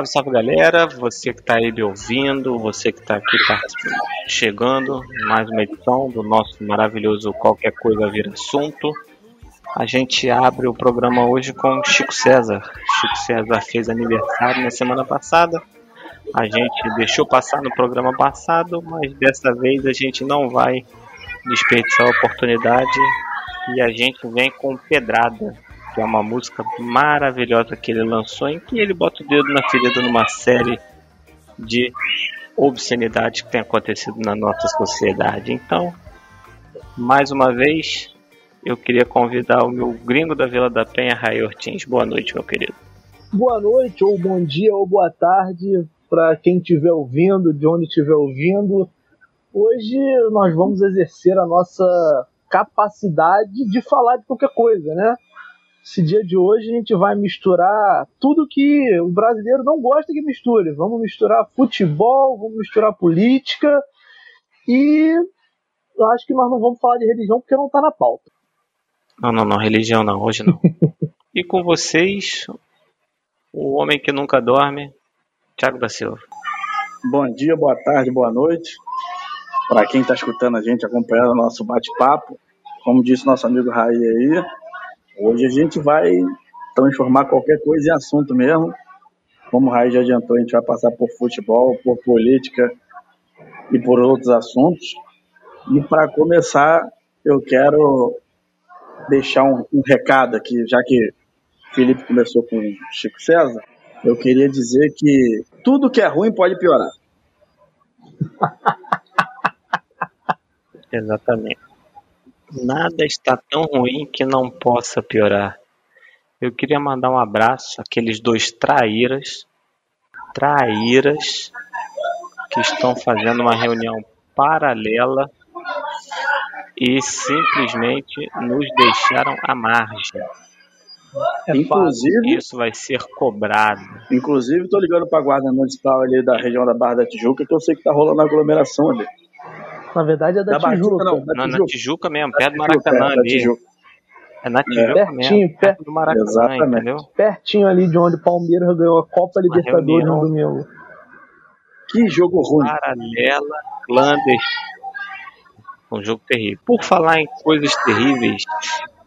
Salve, salve galera, você que está aí me ouvindo, você que está aqui chegando, mais uma edição do nosso maravilhoso Qualquer Coisa Vira Assunto. A gente abre o programa hoje com Chico César. Chico César fez aniversário na semana passada. A gente deixou passar no programa passado, mas dessa vez a gente não vai desperdiçar a oportunidade e a gente vem com Pedrada, que é uma música maravilhosa que ele lançou, em que ele bota o dedo na ferida numa série de obscenidades que tem acontecido na nossa sociedade. Então, mais uma vez, eu queria convidar o meu gringo da Vila da Penha, Ray Ortins. Boa noite, meu querido. Boa noite, ou bom dia, ou boa tarde, para quem estiver ouvindo, de onde estiver ouvindo. Hoje nós vamos exercer a nossa capacidade de falar de qualquer coisa, né? Esse dia de hoje a gente vai misturar tudo que o brasileiro não gosta que misture. Vamos misturar futebol, vamos misturar política e eu acho que nós não vamos falar de religião porque não está na pauta. Não, não, não, religião não, hoje não. e com vocês, o homem que nunca dorme, Thiago da Silva. Bom dia, boa tarde, boa noite. Para quem está escutando a gente, acompanhando o nosso bate-papo, como disse nosso amigo Raí aí, Hoje a gente vai transformar qualquer coisa em assunto mesmo. Como o Raí já adiantou, a gente vai passar por futebol, por política e por outros assuntos. E para começar, eu quero deixar um, um, recado aqui, já que Felipe começou com Chico César, eu queria dizer que tudo que é ruim pode piorar. Exatamente. Nada está tão ruim que não possa piorar. Eu queria mandar um abraço àqueles dois traíras, traíras, que estão fazendo uma reunião paralela e simplesmente nos deixaram à margem. É inclusive, isso vai ser cobrado. Inclusive, estou ligando para a guarda municipal ali da região da Barra da Tijuca, que eu sei que está rolando aglomeração ali. Na verdade é da, da Tijuca. Não, da Tijuca. na Tijuca mesmo, perto do Maracanã é, ali. É na Tijuca é. mesmo, perto, perto do Maracanã, exatamente. entendeu? Pertinho ali de onde o Palmeiras ganhou a Copa Libertadores no domingo. Que jogo ruim. Paralela, clandestino. Um jogo terrível. Por falar em coisas terríveis,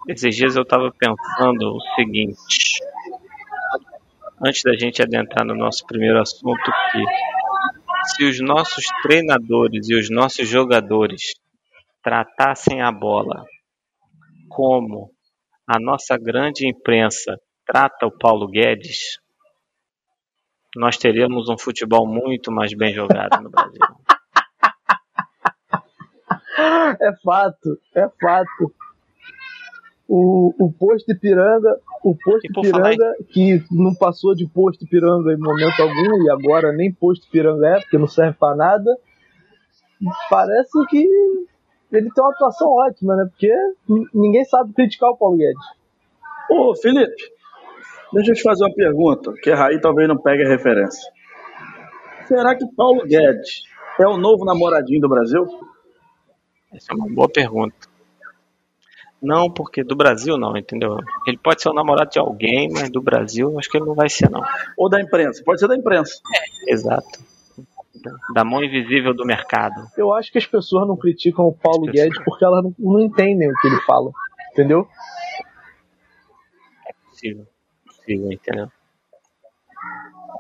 esses dias eu estava pensando o seguinte. Antes da gente adentrar no nosso primeiro assunto, que se os nossos treinadores e os nossos jogadores tratassem a bola como a nossa grande imprensa trata o Paulo Guedes, nós teríamos um futebol muito mais bem jogado no Brasil. É fato, é fato o, o posto Ipiranga, o posto Ipiranga, que não passou de posto Ipiranga em momento algum, e agora nem posto Ipiranga é, porque não serve para nada, parece que ele tem uma atuação ótima, né? Porque ninguém sabe criticar o Paulo Guedes. Ô, Felipe, deixa eu te fazer uma pergunta, que a Raí talvez não pegue a referência. Será que Paulo Guedes é o novo namoradinho do Brasil? Essa é uma boa pergunta. Não, porque do Brasil não, entendeu? Ele pode ser o namorado de alguém, mas do Brasil acho que ele não vai ser, não. Ou da imprensa, pode ser da imprensa. É, exato. Da mão invisível do mercado. Eu acho que as pessoas não criticam o Paulo Guedes porque elas não, não entendem o que ele fala, entendeu? É possível, possível, entendeu?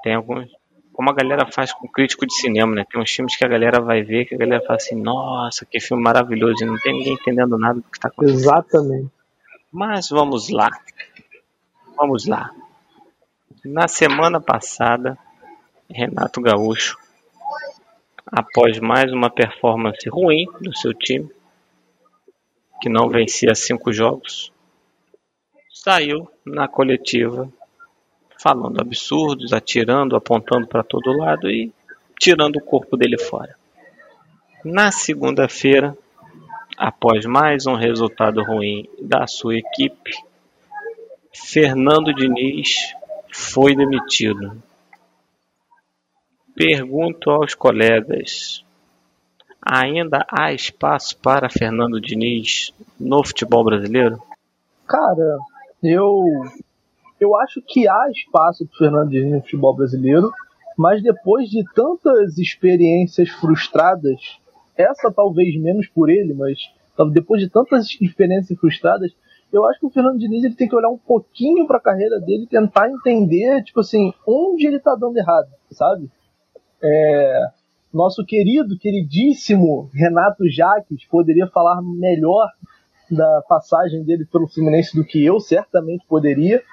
Tem alguns, como a galera faz com crítico de cinema, né? Tem uns filmes que a galera vai ver que a galera fala assim, nossa, que filme maravilhoso, e não tem ninguém entendendo nada do que está acontecendo. Exatamente. Mas vamos lá. Vamos lá. Na semana passada, Renato Gaúcho, após mais uma performance ruim do seu time, que não vencia cinco jogos, saiu na coletiva falando absurdos, atirando, apontando para todo lado e tirando o corpo dele fora. Na segunda-feira, após mais um resultado ruim da sua equipe, Fernando Diniz foi demitido. Pergunto aos colegas: ainda há espaço para Fernando Diniz no futebol brasileiro? Cara, eu eu acho que há espaço para Fernando Diniz no futebol brasileiro, mas depois de tantas experiências frustradas, essa talvez menos por ele, mas depois de tantas experiências frustradas, eu acho que o Fernando Diniz ele tem que olhar um pouquinho para a carreira dele tentar entender, tipo assim, onde ele está dando errado, sabe? É, nosso querido, queridíssimo Renato Jaques poderia falar melhor da passagem dele pelo Fluminense do que eu certamente poderia.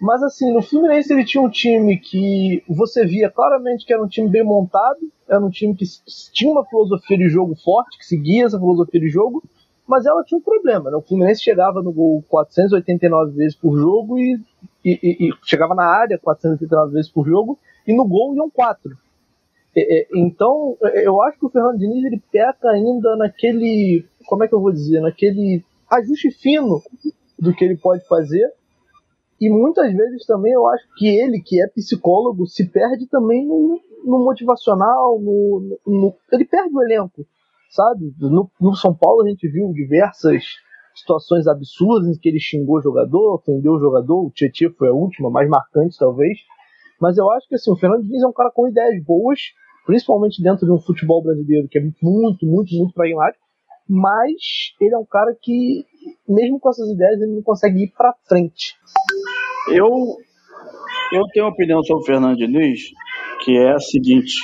Mas assim, no Fluminense ele tinha um time que você via claramente que era um time bem montado, era um time que tinha uma filosofia de jogo forte, que seguia essa filosofia de jogo, mas ela tinha um problema. Né? O Fluminense chegava no gol 489 vezes por jogo e, e, e, e chegava na área 489 vezes por jogo e no gol iam quatro. Então, eu acho que o Fernando Diniz ele peca ainda naquele, como é que eu vou dizer, naquele ajuste fino do que ele pode fazer. E muitas vezes também eu acho que ele, que é psicólogo, se perde também no, no motivacional, no, no, ele perde o elenco, sabe? No, no, São Paulo a gente viu diversas situações absurdas em que ele xingou o jogador, ofendeu o jogador, o Tietchan foi a última, mais marcante talvez. Mas eu acho que assim, o Fernando Diniz é um cara com ideias boas, principalmente dentro de um futebol brasileiro que é muito, muito, muito pragmático, mas ele é um cara que, mesmo com essas ideias, ele não consegue ir para frente. Eu, eu tenho uma opinião sobre o Fernando Diniz, que é a seguinte: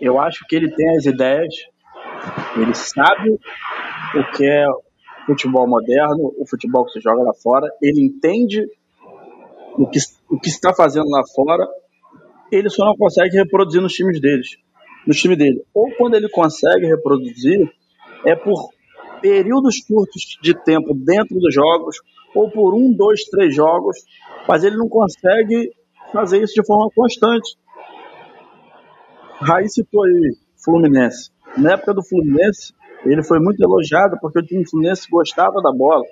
eu acho que ele tem as ideias, ele sabe o que é futebol moderno, o futebol que se joga lá fora, ele entende o que, o que está fazendo lá fora, ele só não consegue reproduzir nos times deles, no time dele. Ou quando ele consegue reproduzir, é por períodos curtos de tempo dentro dos jogos, ou por um, dois, três jogos, mas ele não consegue fazer isso de forma constante. Raiz citou aí Fluminense. Na época do Fluminense, ele foi muito elogiado porque o time Fluminense gostava da bola.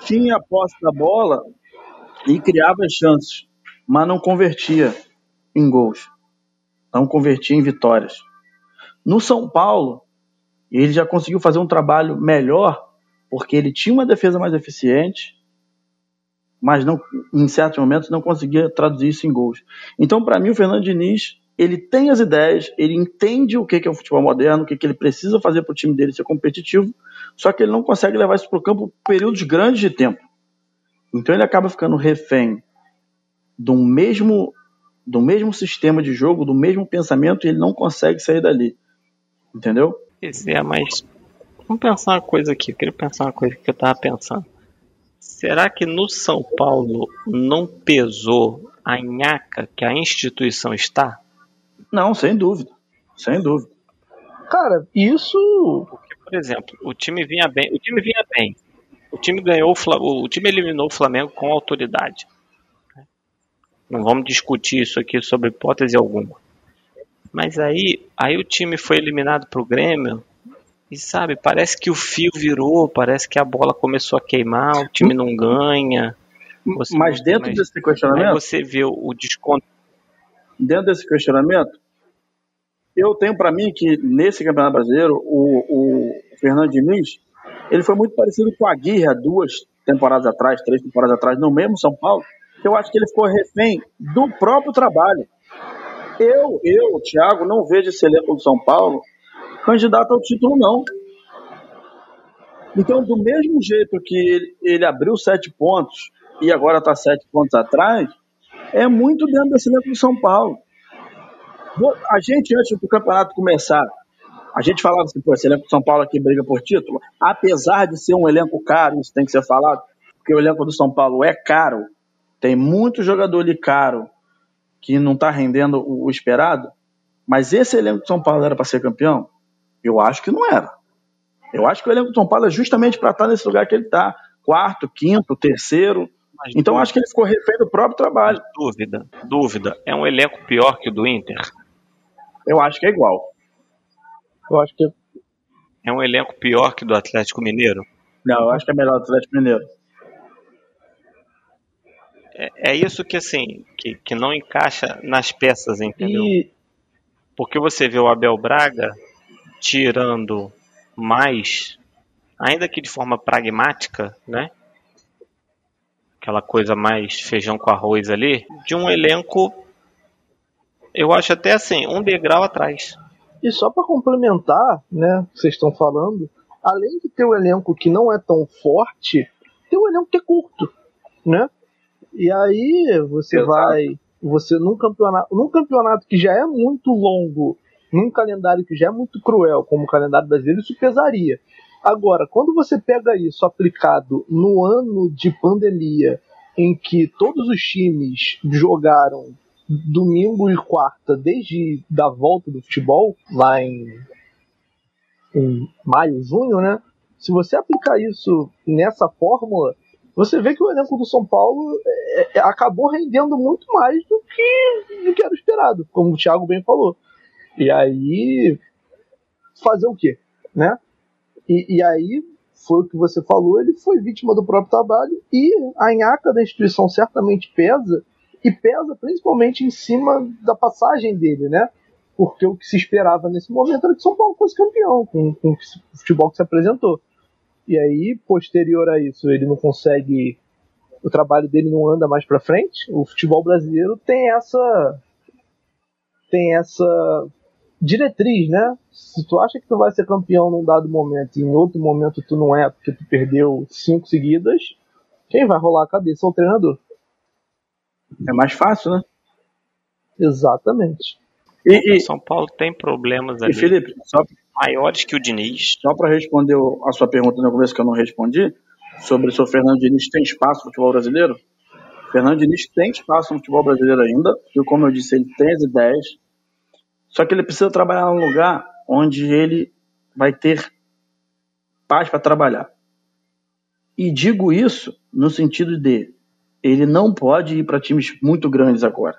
Tinha a posse da bola e criava chances, mas não convertia em gols. Não convertia em vitórias. No São Paulo, ele já conseguiu fazer um trabalho melhor porque ele tinha uma defesa mais eficiente, mas não, em certos momentos não conseguia traduzir isso em gols. Então, para mim, o Fernando Diniz ele tem as ideias, ele entende o que é o futebol moderno, o que ele precisa fazer para o time dele ser competitivo, só que ele não consegue levar isso para o campo por períodos grandes de tempo. Então ele acaba ficando refém do mesmo, do mesmo sistema de jogo, do mesmo pensamento, e ele não consegue sair dali. Entendeu? Pois é, mas vamos pensar uma coisa aqui. Eu queria pensar uma coisa que eu tava pensando. Será que no São Paulo não pesou a nhaca que a instituição está? Não, sem dúvida. Sem dúvida. Cara, isso. Porque, por exemplo, o time vinha bem. O time vinha bem. O time ganhou o time eliminou o Flamengo com autoridade. Não vamos discutir isso aqui sobre hipótese alguma. Mas aí, aí o time foi eliminado pro Grêmio e sabe, parece que o fio virou, parece que a bola começou a queimar, o time não ganha. Mas dentro mais... desse questionamento, você vê o desconto. Dentro desse questionamento, eu tenho para mim que nesse Campeonato Brasileiro, o, o Fernando Diniz, ele foi muito parecido com a há duas temporadas atrás, três temporadas atrás, no mesmo São Paulo. Eu acho que ele ficou refém do próprio trabalho. Eu, eu, Thiago, não vejo esse elenco do São Paulo candidato ao título, não. Então, do mesmo jeito que ele, ele abriu sete pontos e agora está sete pontos atrás, é muito dentro desse elenco do São Paulo. A gente, antes do campeonato começar, a gente falava assim, pô, esse elenco do São Paulo aqui briga por título, apesar de ser um elenco caro, isso tem que ser falado, porque o elenco do São Paulo é caro, tem muito jogador ali caro, que não está rendendo o, esperado, mas esse elenco de São Paulo era para ser campeão? Eu acho que não era. Eu acho que o elenco de São Paulo é justamente para estar tá nesse lugar que ele está. Quarto, quinto, terceiro. Mas então dúvida. acho que ele ficou refém do próprio trabalho. Dúvida, dúvida. É um elenco pior que o do Inter? Eu acho que é igual. Eu acho que. É um elenco pior que o do Atlético Mineiro? Não, eu acho que é melhor do Atlético Mineiro é, é isso que assim que, que não encaixa nas peças, entendeu? E... Porque você vê o Abel Braga tirando mais, ainda que de forma pragmática, né? aquela coisa mais feijão com arroz ali, de um elenco, eu acho até assim, um degrau atrás. E só para complementar, né, que vocês estão falando, além de ter um elenco que não é tão forte, tem um elenco que é curto, né? E aí você Exato. vai, você num campeonato, num campeonato que já é muito longo, num calendário que já é muito cruel, como o calendário brasileiro, isso pesaria. Agora, quando você pega isso aplicado no ano de pandemia, em que todos os times jogaram domingo e quarta desde da volta do futebol, lá em, em maio, junho, né? Se você aplicar isso nessa fórmula, você vê que o elenco do São Paulo é, é, acabou rendendo muito mais do que, do que era esperado, como o Thiago bem falou. E aí, fazer o quê? Né? E, e aí, foi o que você falou, ele foi vítima do próprio trabalho e a nhaca da instituição certamente pesa, e pesa principalmente em cima da passagem dele, né? Porque o que se esperava nesse momento era que São Paulo fosse campeão, com, com o futebol que se apresentou. E aí, posterior a isso, ele não consegue. O trabalho dele não anda mais para frente. O futebol brasileiro tem essa. Tem essa diretriz, né? Se tu acha que tu vai ser campeão num dado momento e em outro momento tu não é porque tu perdeu cinco seguidas, quem vai rolar a cabeça é o treinador. É mais fácil, né? Exatamente. E, e São Paulo tem problemas ali. E Felipe, só, maiores que o Diniz. Só para responder a sua pergunta no começo que eu não respondi, sobre se o Fernando Diniz tem espaço no futebol brasileiro. Fernando Diniz tem espaço no futebol brasileiro ainda, e como eu disse, ele tem as ideias, só que ele precisa trabalhar num lugar onde ele vai ter paz para trabalhar. E digo isso no sentido de ele não pode ir para times muito grandes agora.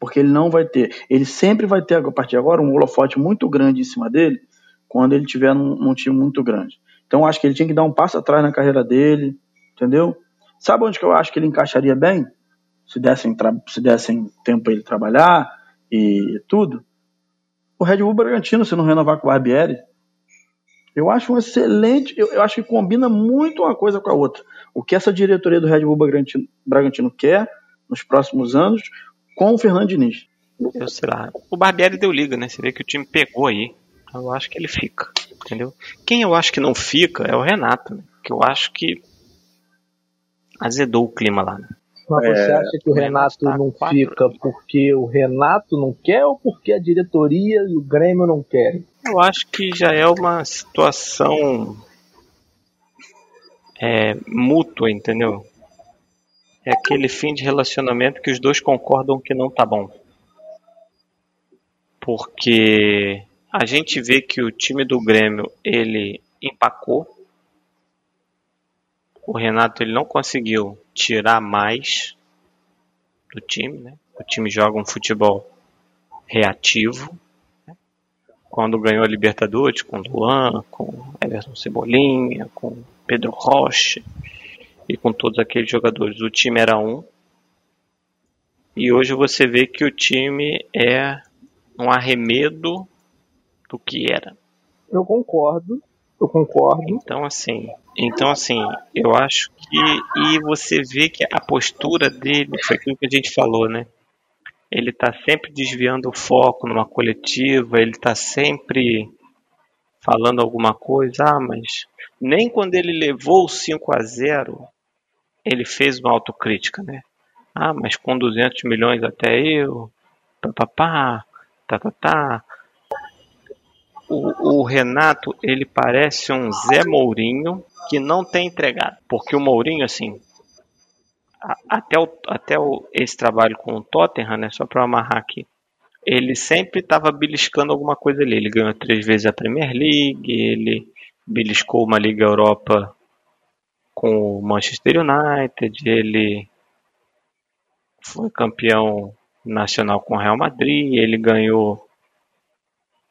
Porque ele não vai ter. Ele sempre vai ter, a partir de agora, um holofote muito grande em cima dele quando ele tiver num, num time muito grande. Então acho que ele tinha que dar um passo atrás na carreira dele, entendeu? Sabe onde que eu acho que ele encaixaria bem? Se dessem, se dessem tempo para ele trabalhar e tudo. O Red Bull Bragantino, se não renovar com o Barbieri. Eu acho um excelente. Eu, eu, acho que combina muito uma coisa com a outra. O que essa diretoria do Red Bull Bragantino, Bragantino quer nos próximos anos, com o Fernando Diniz. Eu sei lá. O Barbieri deu liga, né? Você vê que o time pegou aí. Eu acho que ele fica, entendeu? Quem eu acho que não fica é o Renato, né? Que eu acho que azedou o clima lá, né? Mas é, você acha que o Renato tá não quatro. fica porque o Renato não quer ou porque a diretoria e o Grêmio não querem? Eu acho que já é uma situação é, mútua, entendeu? é aquele fim de relacionamento que os dois concordam que não tá bom. Porque a gente vê que o time do Grêmio ele empacou. O Renato ele não conseguiu tirar mais do time, né? O time joga um futebol reativo. Né? Quando ganhou a Libertadores com Luan, com Everton Cebolinha, com Pedro Rocha, e com todos aqueles jogadores. O time era um. E hoje você vê que o time é um arremedo do que era. Eu concordo. Eu concordo. Então assim, então assim, eu acho que e você vê que a postura dele foi aquilo que a gente falou, né? Ele tá sempre desviando o foco numa coletiva, ele tá sempre falando alguma coisa, ah, mas nem quando ele levou o 5 a 0 ele fez uma autocrítica, né? Ah, mas com 200 milhões até eu, papapá, tá, tá, tá. O, o Renato, ele parece um Zé Mourinho que não tem entregado. Porque o Mourinho, assim, até, o, até o, esse trabalho com o Tottenham, né, só para amarrar aqui, ele sempre estava beliscando alguma coisa ali. Ele ganhou três vezes a Premier League, ele beliscou uma Liga Europa com o Manchester United, ele foi campeão nacional com o Real Madrid, ele ganhou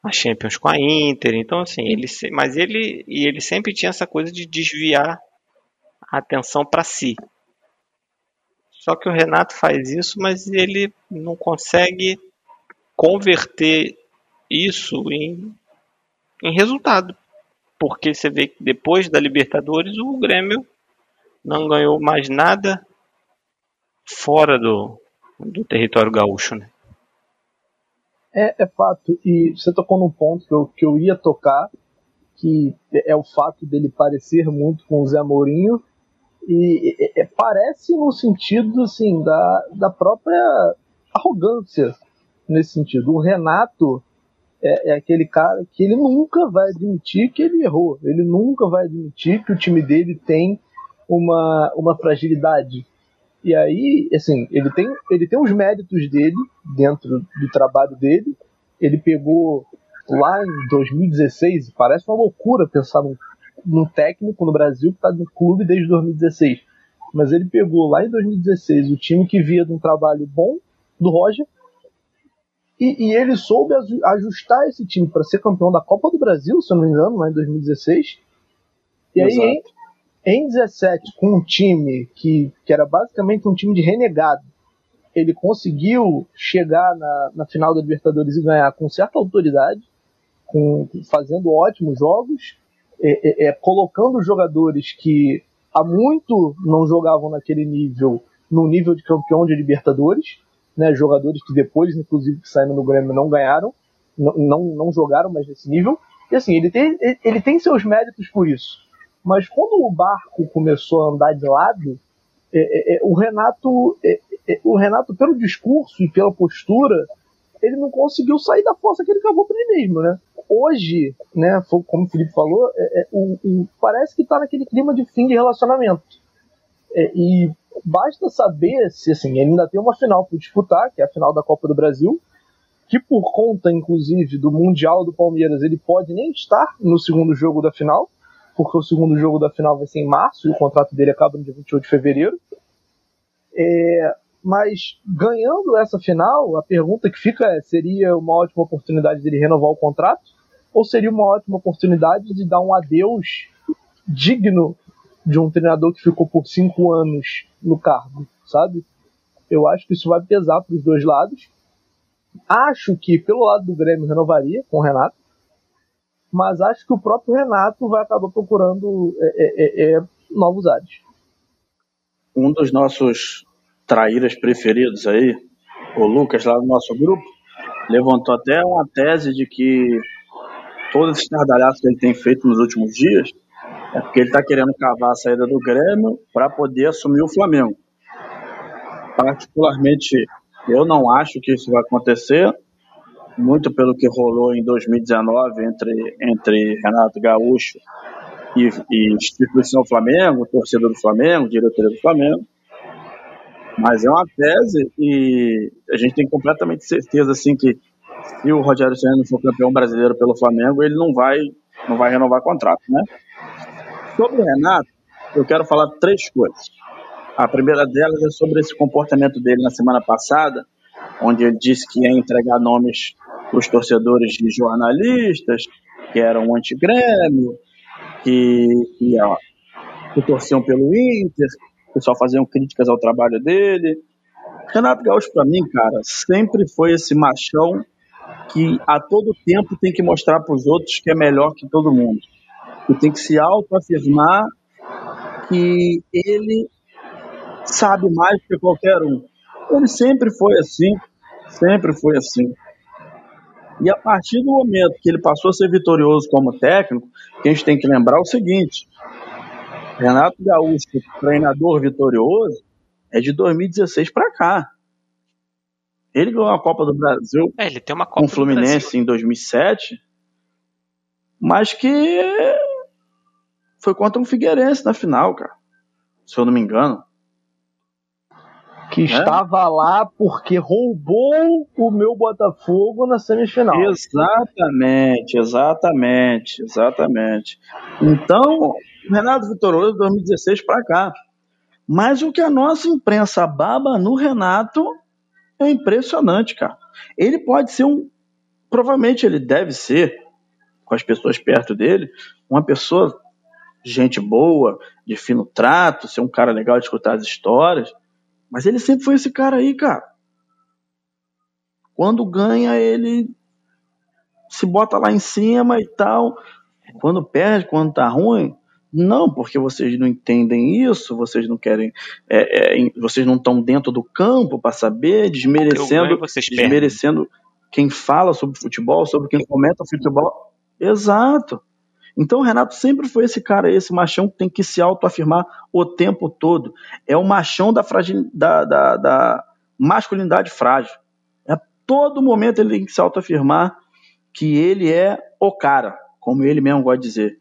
a Champions com a Inter, então assim, ele mas ele e ele sempre tinha essa coisa de desviar a atenção para si. Só que o Renato faz isso, mas ele não consegue converter isso em, em resultado. Porque você vê que depois da Libertadores o Grêmio não ganhou mais nada fora do, do território gaúcho, né? É, é fato. E você tocou num ponto que eu, que eu ia tocar, que é o fato dele parecer muito com o Zé Mourinho. E é, é, parece no sentido assim, da, da própria arrogância nesse sentido. O Renato é, é, aquele cara que ele nunca vai admitir que ele errou. Ele nunca vai admitir que o time dele tem uma, uma fragilidade. E aí, assim, ele tem, ele tem os méritos dele dentro do trabalho dele. Ele pegou lá em 2016, parece uma loucura pensar num, num técnico no Brasil que está no clube desde 2016. Mas ele pegou lá em 2016 o time que via de um trabalho bom do Roger e, e, ele soube ajustar esse time para ser campeão da Copa do Brasil, se eu não me engano, lá em 2016. E Exato. aí, em, em 17, com um time que, que era basicamente um time de renegado, ele conseguiu chegar na, na final da Libertadores e ganhar com certa autoridade, com, fazendo ótimos jogos, é, é, é, colocando jogadores que há muito não jogavam naquele nível, no nível de campeão de Libertadores né, jogadores que depois, inclusive, que saíram no Grêmio não ganharam, não, não, não jogaram mais nesse nível. E assim, ele tem, ele tem seus méritos por isso. Mas quando o barco começou a andar de lado, é, é, é o Renato, é, é, o Renato, pelo discurso e pela postura, ele não conseguiu sair da força que ele cavou para ele mesmo, né? Hoje, né, como o Felipe falou, o, o, parece que está naquele clima de fim de relacionamento. e basta saber se assim, ele ainda tem uma final para disputar, que é a final da Copa do Brasil, que por conta, inclusive, do Mundial do Palmeiras, ele pode nem estar no segundo jogo da final, porque o segundo jogo da final vai ser em março e o contrato dele acaba no dia 28 de fevereiro. É, mas ganhando essa final, a pergunta que fica é: seria uma ótima oportunidade dele renovar o contrato? Ou seria uma ótima oportunidade de dar um adeus digno de um treinador que ficou por cinco anos no cargo, sabe? Eu acho que isso vai pesar para os dois lados. Acho que pelo lado do Grêmio renovaria com o Renato, mas acho que o próprio Renato vai acabar procurando é, é, é, é novos ares. Um dos nossos traíras preferidos aí, o Lucas lá no nosso grupo, levantou até uma tese de que todos esses estardalhaços que ele tem feito nos últimos dias é porque ele está querendo cavar a saída do Grêmio para poder assumir o Flamengo. Particularmente, eu não acho que isso vai acontecer, muito pelo que rolou em 2019 entre, entre Renato Gaúcho e, e instituição Flamengo, torcedor do Flamengo, diretoria do Flamengo. Mas é uma tese e a gente tem completamente certeza assim que se o Rogério Senna for campeão brasileiro pelo Flamengo, ele não vai não vai renovar contrato, né? Sobre o Renato, eu quero falar três coisas. A primeira delas é sobre esse comportamento dele na semana passada, onde ele disse que ia entregar nomes os torcedores de jornalistas, que eram anti-grêmio, que, que, que torciam pelo Inter, que só faziam críticas ao trabalho dele. Renato Gaúcho, para mim, cara, sempre foi esse machão que a todo tempo tem que mostrar para os outros que é melhor que todo mundo que tem que se autoafirmar que ele sabe mais que qualquer um. Ele sempre foi assim, sempre foi assim. E a partir do momento que ele passou a ser vitorioso como técnico, que a gente tem que lembrar o seguinte: Renato Gaúcho, treinador vitorioso, é de 2016 para cá. Ele ganhou a Copa do Brasil é, ele tem uma Copa com o Fluminense em 2007, mas que foi contra um Figueirense na final, cara. Se eu não me engano. Que é? estava lá porque roubou o meu Botafogo na semifinal. Exatamente, exatamente, exatamente. Então, Renato Vitorioso 2016 para cá. Mas o que a nossa imprensa baba no Renato é impressionante, cara. Ele pode ser um. Provavelmente ele deve ser, com as pessoas perto dele, uma pessoa gente boa, de fino trato, ser um cara legal de escutar as histórias. Mas ele sempre foi esse cara aí, cara. Quando ganha, ele se bota lá em cima e tal. Quando perde, quando tá ruim, Não, porque vocês não entendem isso, vocês não querem, é, é, vocês não estão dentro do campo para saber, desmerecendo, desmerecendo quem fala sobre futebol, sobre quem comenta futebol. Exato. Então o Renato sempre foi esse cara, esse machão que tem que se autoafirmar o tempo todo. É o machão da, fragil, da, da, da masculinidade frágil. É, todo momento ele tem que se autoafirmar que ele é o cara, como ele mesmo gosta de dizer.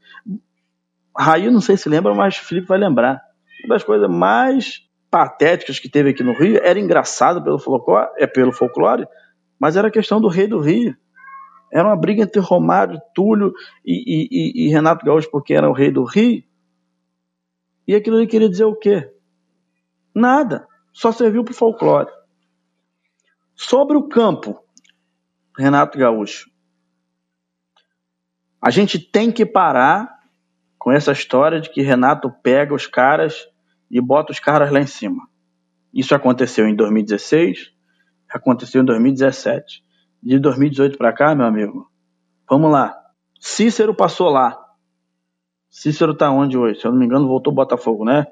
Raí, não sei se lembra, mas Felipe vai lembrar. Uma das coisas mais patéticas que teve aqui no Rio era engraçado pelo folclore, é pelo folclore, mas era a questão do rei do Rio. Era uma briga entre Romário, Túlio e, e, e Renato Gaúcho, porque era o rei do Rio. E aquilo ele queria dizer o quê? Nada. Só serviu para o folclore. Sobre o campo, Renato Gaúcho. A gente tem que parar com essa história de que Renato pega os caras e bota os caras lá em cima. Isso aconteceu em 2016, aconteceu em 2017. De 2018 para cá, meu amigo, vamos lá. Cícero passou lá. Cícero tá onde hoje? Se eu não me engano, voltou Botafogo, né?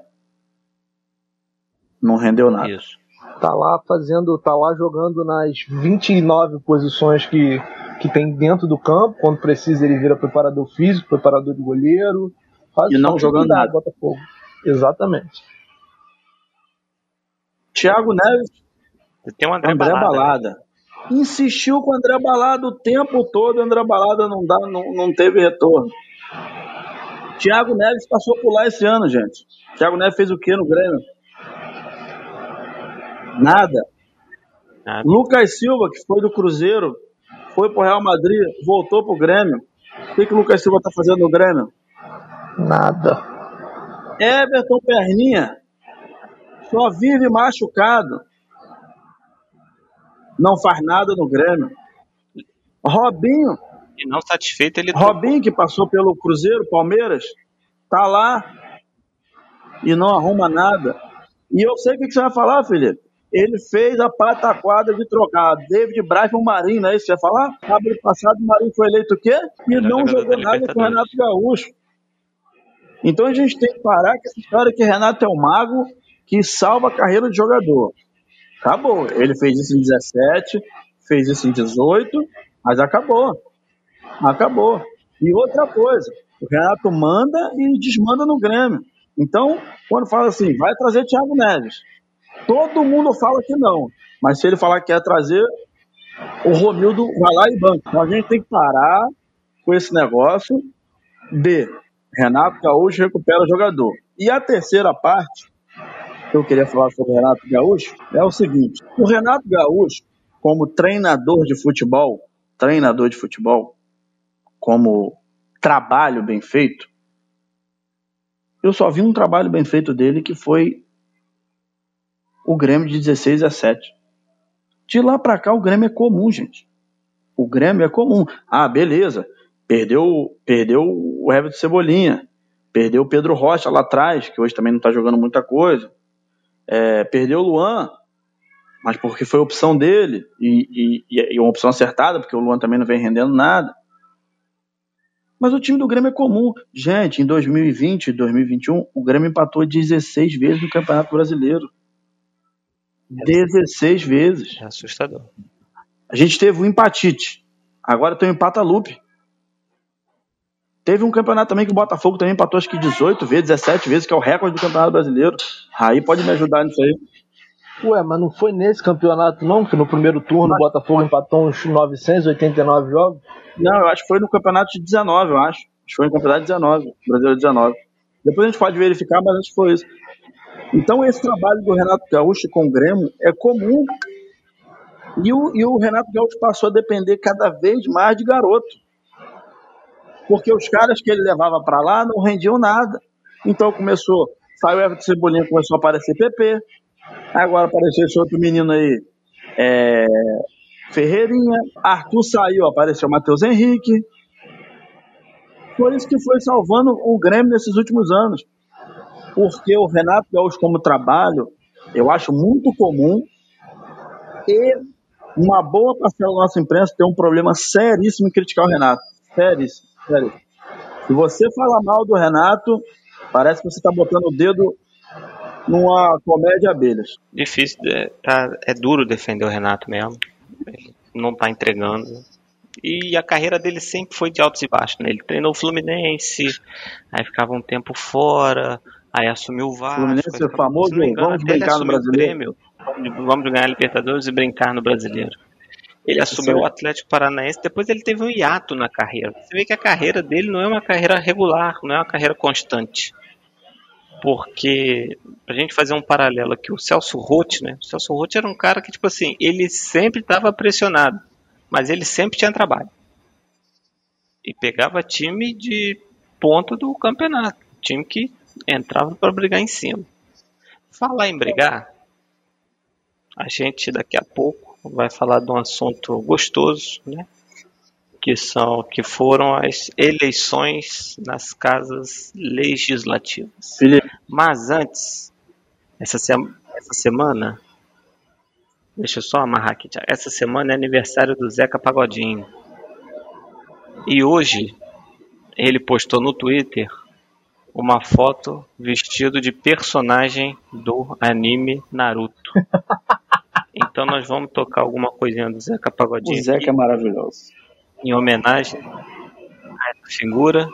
Não rendeu nada. Isso. Tá lá fazendo, tá lá jogando nas 29 posições que, que tem dentro do campo. Quando precisa, ele vira preparador físico, preparador de goleiro. Faz e não jogando nada. Botafogo. Exatamente. Thiago Neves. Tem um André, André Balada. Balada insistiu com o André Balada o tempo todo, o André Balada não, dá, não, não teve retorno. Thiago Neves passou por lá esse ano, gente. Thiago Neves fez o que no Grêmio? Nada. Nada. Lucas Silva, que foi do Cruzeiro, foi pro Real Madrid, voltou pro Grêmio. O que, que o Lucas Silva tá fazendo no Grêmio? Nada. Everton Perninha só vive machucado não faz nada no Grêmio. Robinho. E não satisfeito, ele. Robinho, que passou pelo Cruzeiro, Palmeiras, tá lá e não arruma nada. E eu sei o que você vai falar, Felipe. Ele fez a pataquada de trocar David Braz o Marinho, não é isso que você vai falar? Sábado passado o Marinho foi eleito o quê? E não jogou nada com o Renato Gaúcho. Então a gente tem que parar com essa história que Renato é o mago que salva a carreira de jogador. Acabou. Ele fez isso em 17, fez isso em 18, mas acabou. Acabou. E outra coisa, o Renato manda e desmanda no Grêmio. Então, quando fala assim, vai trazer Thiago Neves. Todo mundo fala que não. Mas se ele falar que quer trazer, o Romildo vai lá e banca. Então a gente tem que parar com esse negócio de Renato Gaúcho recupera o jogador. E a terceira parte que eu queria falar sobre o Renato Gaúcho é o seguinte: o Renato Gaúcho, como treinador de futebol, treinador de futebol, como trabalho bem feito, eu só vi um trabalho bem feito dele que foi o Grêmio de 16 a 7. De lá para cá, o Grêmio é comum, gente. O Grêmio é comum. Ah, beleza. Perdeu, perdeu o Everton Cebolinha. Perdeu o Pedro Rocha lá atrás, que hoje também não está jogando muita coisa é, perdeu o Luan, mas porque foi opção dele, e, e, e, uma opção acertada, porque o Luan também não vem rendendo nada. Mas o time do Grêmio é comum. Gente, em 2020 e 2021, o Grêmio empatou 16 vezes no Campeonato Brasileiro. 16 vezes. É assustador. A gente teve o um empatite. Agora tem o um empata-lupe. Teve um campeonato também que o Botafogo também empatou acho que 18 vezes, 17 vezes, que é o recorde do Campeonato Brasileiro. Aí pode me ajudar nisso aí. Ué, mas não foi nesse campeonato não, que no primeiro turno mas... o Botafogo empatou uns 989 jogos? Não, eu acho que foi no campeonato de 19, eu acho. Acho que foi no campeonato de 19, Brasileiro 19. Depois a gente pode verificar, mas acho que foi isso. Então esse trabalho do Renato Gaúcho com o Grêmio é comum. E o, e o Renato Gaúcho passou a depender cada vez mais de garoto porque os caras que ele levava para lá não rendiam nada. Então começou, saiu Everton Cebolinha, começou a aparecer PP, agora apareceu esse outro menino aí, é, Ferreirinha, Arthur saiu, apareceu Matheus Henrique. Foi isso que foi salvando o Grêmio nesses últimos anos. Porque o Renato Gaúcho, como trabalho, eu acho muito comum e uma boa parcela da nossa imprensa tem um problema seríssimo em criticar o Renato. Seríssimo. Se você fala mal do Renato, Parece que você está botando o dedo numa comédia de abelhas. Difícil, é, tá, é duro defender o Renato mesmo. Ele não está entregando. E a carreira dele sempre foi de altos e baixos. Né? Ele treinou o Fluminense, aí ficava um tempo fora, aí assumiu o Vasco. Fluminense é famoso, engano, vamos brincar no brasileiro. Prêmio, vamos ganhar a Libertadores e brincar no brasileiro. Ele assumiu o Atlético Paranaense, depois ele teve um hiato na carreira. Você vê que a carreira dele não é uma carreira regular, não é uma carreira constante. Porque, pra gente fazer um paralelo aqui, o Celso Rotti, né? O Celso Rotti era um cara que, tipo assim, ele sempre estava pressionado, mas ele sempre tinha trabalho. E pegava time de ponta do campeonato, time que entrava para brigar em cima. Falar em brigar, a gente daqui a pouco vai falar de um assunto gostoso, né? Que são que foram as eleições nas casas legislativas. Felipe. Mas antes, essa, essa semana, deixa eu só amarrar aqui, essa semana é aniversário do Zeca Pagodinho. E hoje ele postou no Twitter uma foto vestido de personagem do anime Naruto. Então nós vamos tocar alguma coisinha do Zeca Pagodinho. O Zeca é maravilhoso. Em homenagem a essa figura.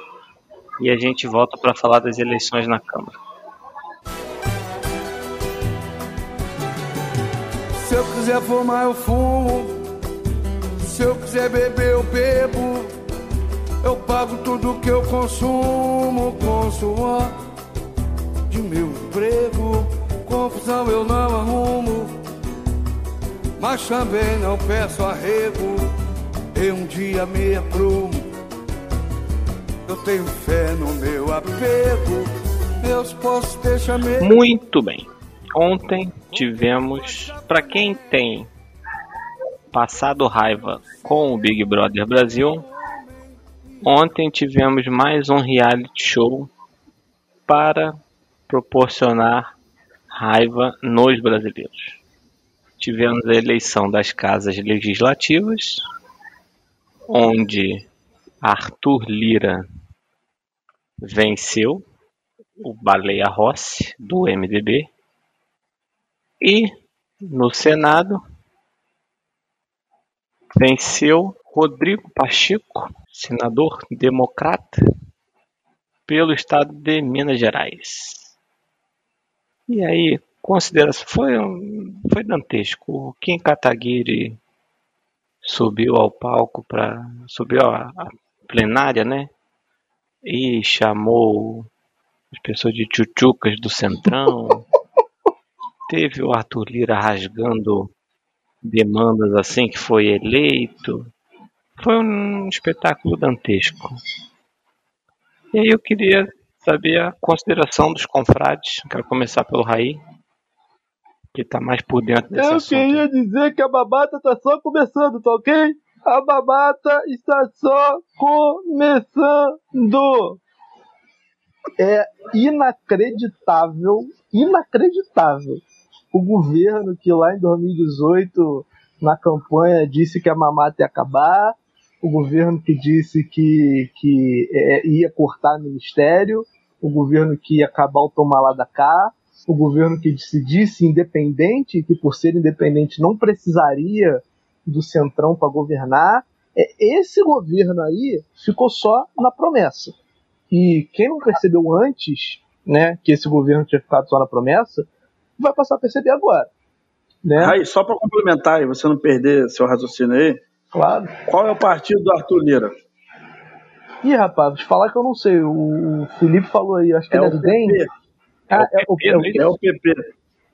E a gente volta para falar das eleições na Câmara. Se eu quiser fumar, eu fumo. Se eu quiser beber, eu bebo. Eu pago tudo que eu consumo com suor de meu emprego. Confusão eu não arrumo mas também não peço arrego. E um dia me aprumo. Eu tenho fé no meu apego. Meus posso deixar me. Muito bem. Ontem tivemos, para quem tem passado raiva com o Big Brother Brasil, ontem tivemos mais um reality show para proporcionar raiva nos brasileiros tivemos a eleição das casas legislativas, onde Arthur Lira venceu o Baleia Rossi, do MDB, e no Senado venceu Rodrigo Pacheco, senador democrata, pelo estado de Minas Gerais. E aí, consideração foi, foi dantesco. O Kim Kataguiri subiu ao palco para subiu a, a, plenária, né? E chamou as pessoas de tchutchucas do Centrão. Teve o Arthur Lira rasgando demandas assim que foi eleito. Foi um espetáculo dantesco. E aí eu queria saber a consideração dos confrades. Quero começar pelo Raí que tá mais por dentro desse Eu assunto. queria dizer que a babata tá só começando, tá ok? A babata está só começando. É inacreditável, inacreditável. O governo que lá em 2018, na campanha, disse que a mamata ia acabar, o governo que disse que, que é, ia cortar ministério, o governo que ia acabar o tomar lá da cá, o governo que se disse independente, que por ser independente não precisaria do centrão para governar. É, esse governo aí ficou só na promessa. E quem não percebeu antes, né, que esse governo tinha ficado só na promessa, vai passar a perceber agora. Né? Aí, só para complementar e você não perder seu raciocínio aí, claro. qual é o partido do Arthur Lira? Ih, rapaz, falar que eu não sei. O Felipe falou aí, acho que é ele é do DEM. Ah, é, o, PP, é, o, PP.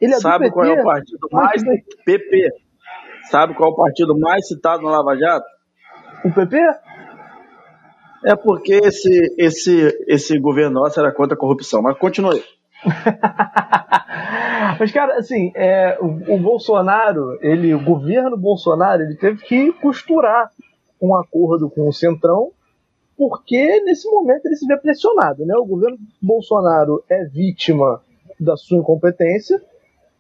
Ele é Sabe do qual é o partido mais. PP. Sabe qual é o partido mais citado no Lava Jato? O PP? É porque esse, esse, esse governo nosso era contra a corrupção. Mas continue. Mas, cara, assim, é, o, o, Bolsonaro, ele, o governo Bolsonaro, ele teve que costurar um acordo com o Centrão, porque nesse momento ele se vê pressionado. Né? O governo Bolsonaro é vítima da sua incompetência,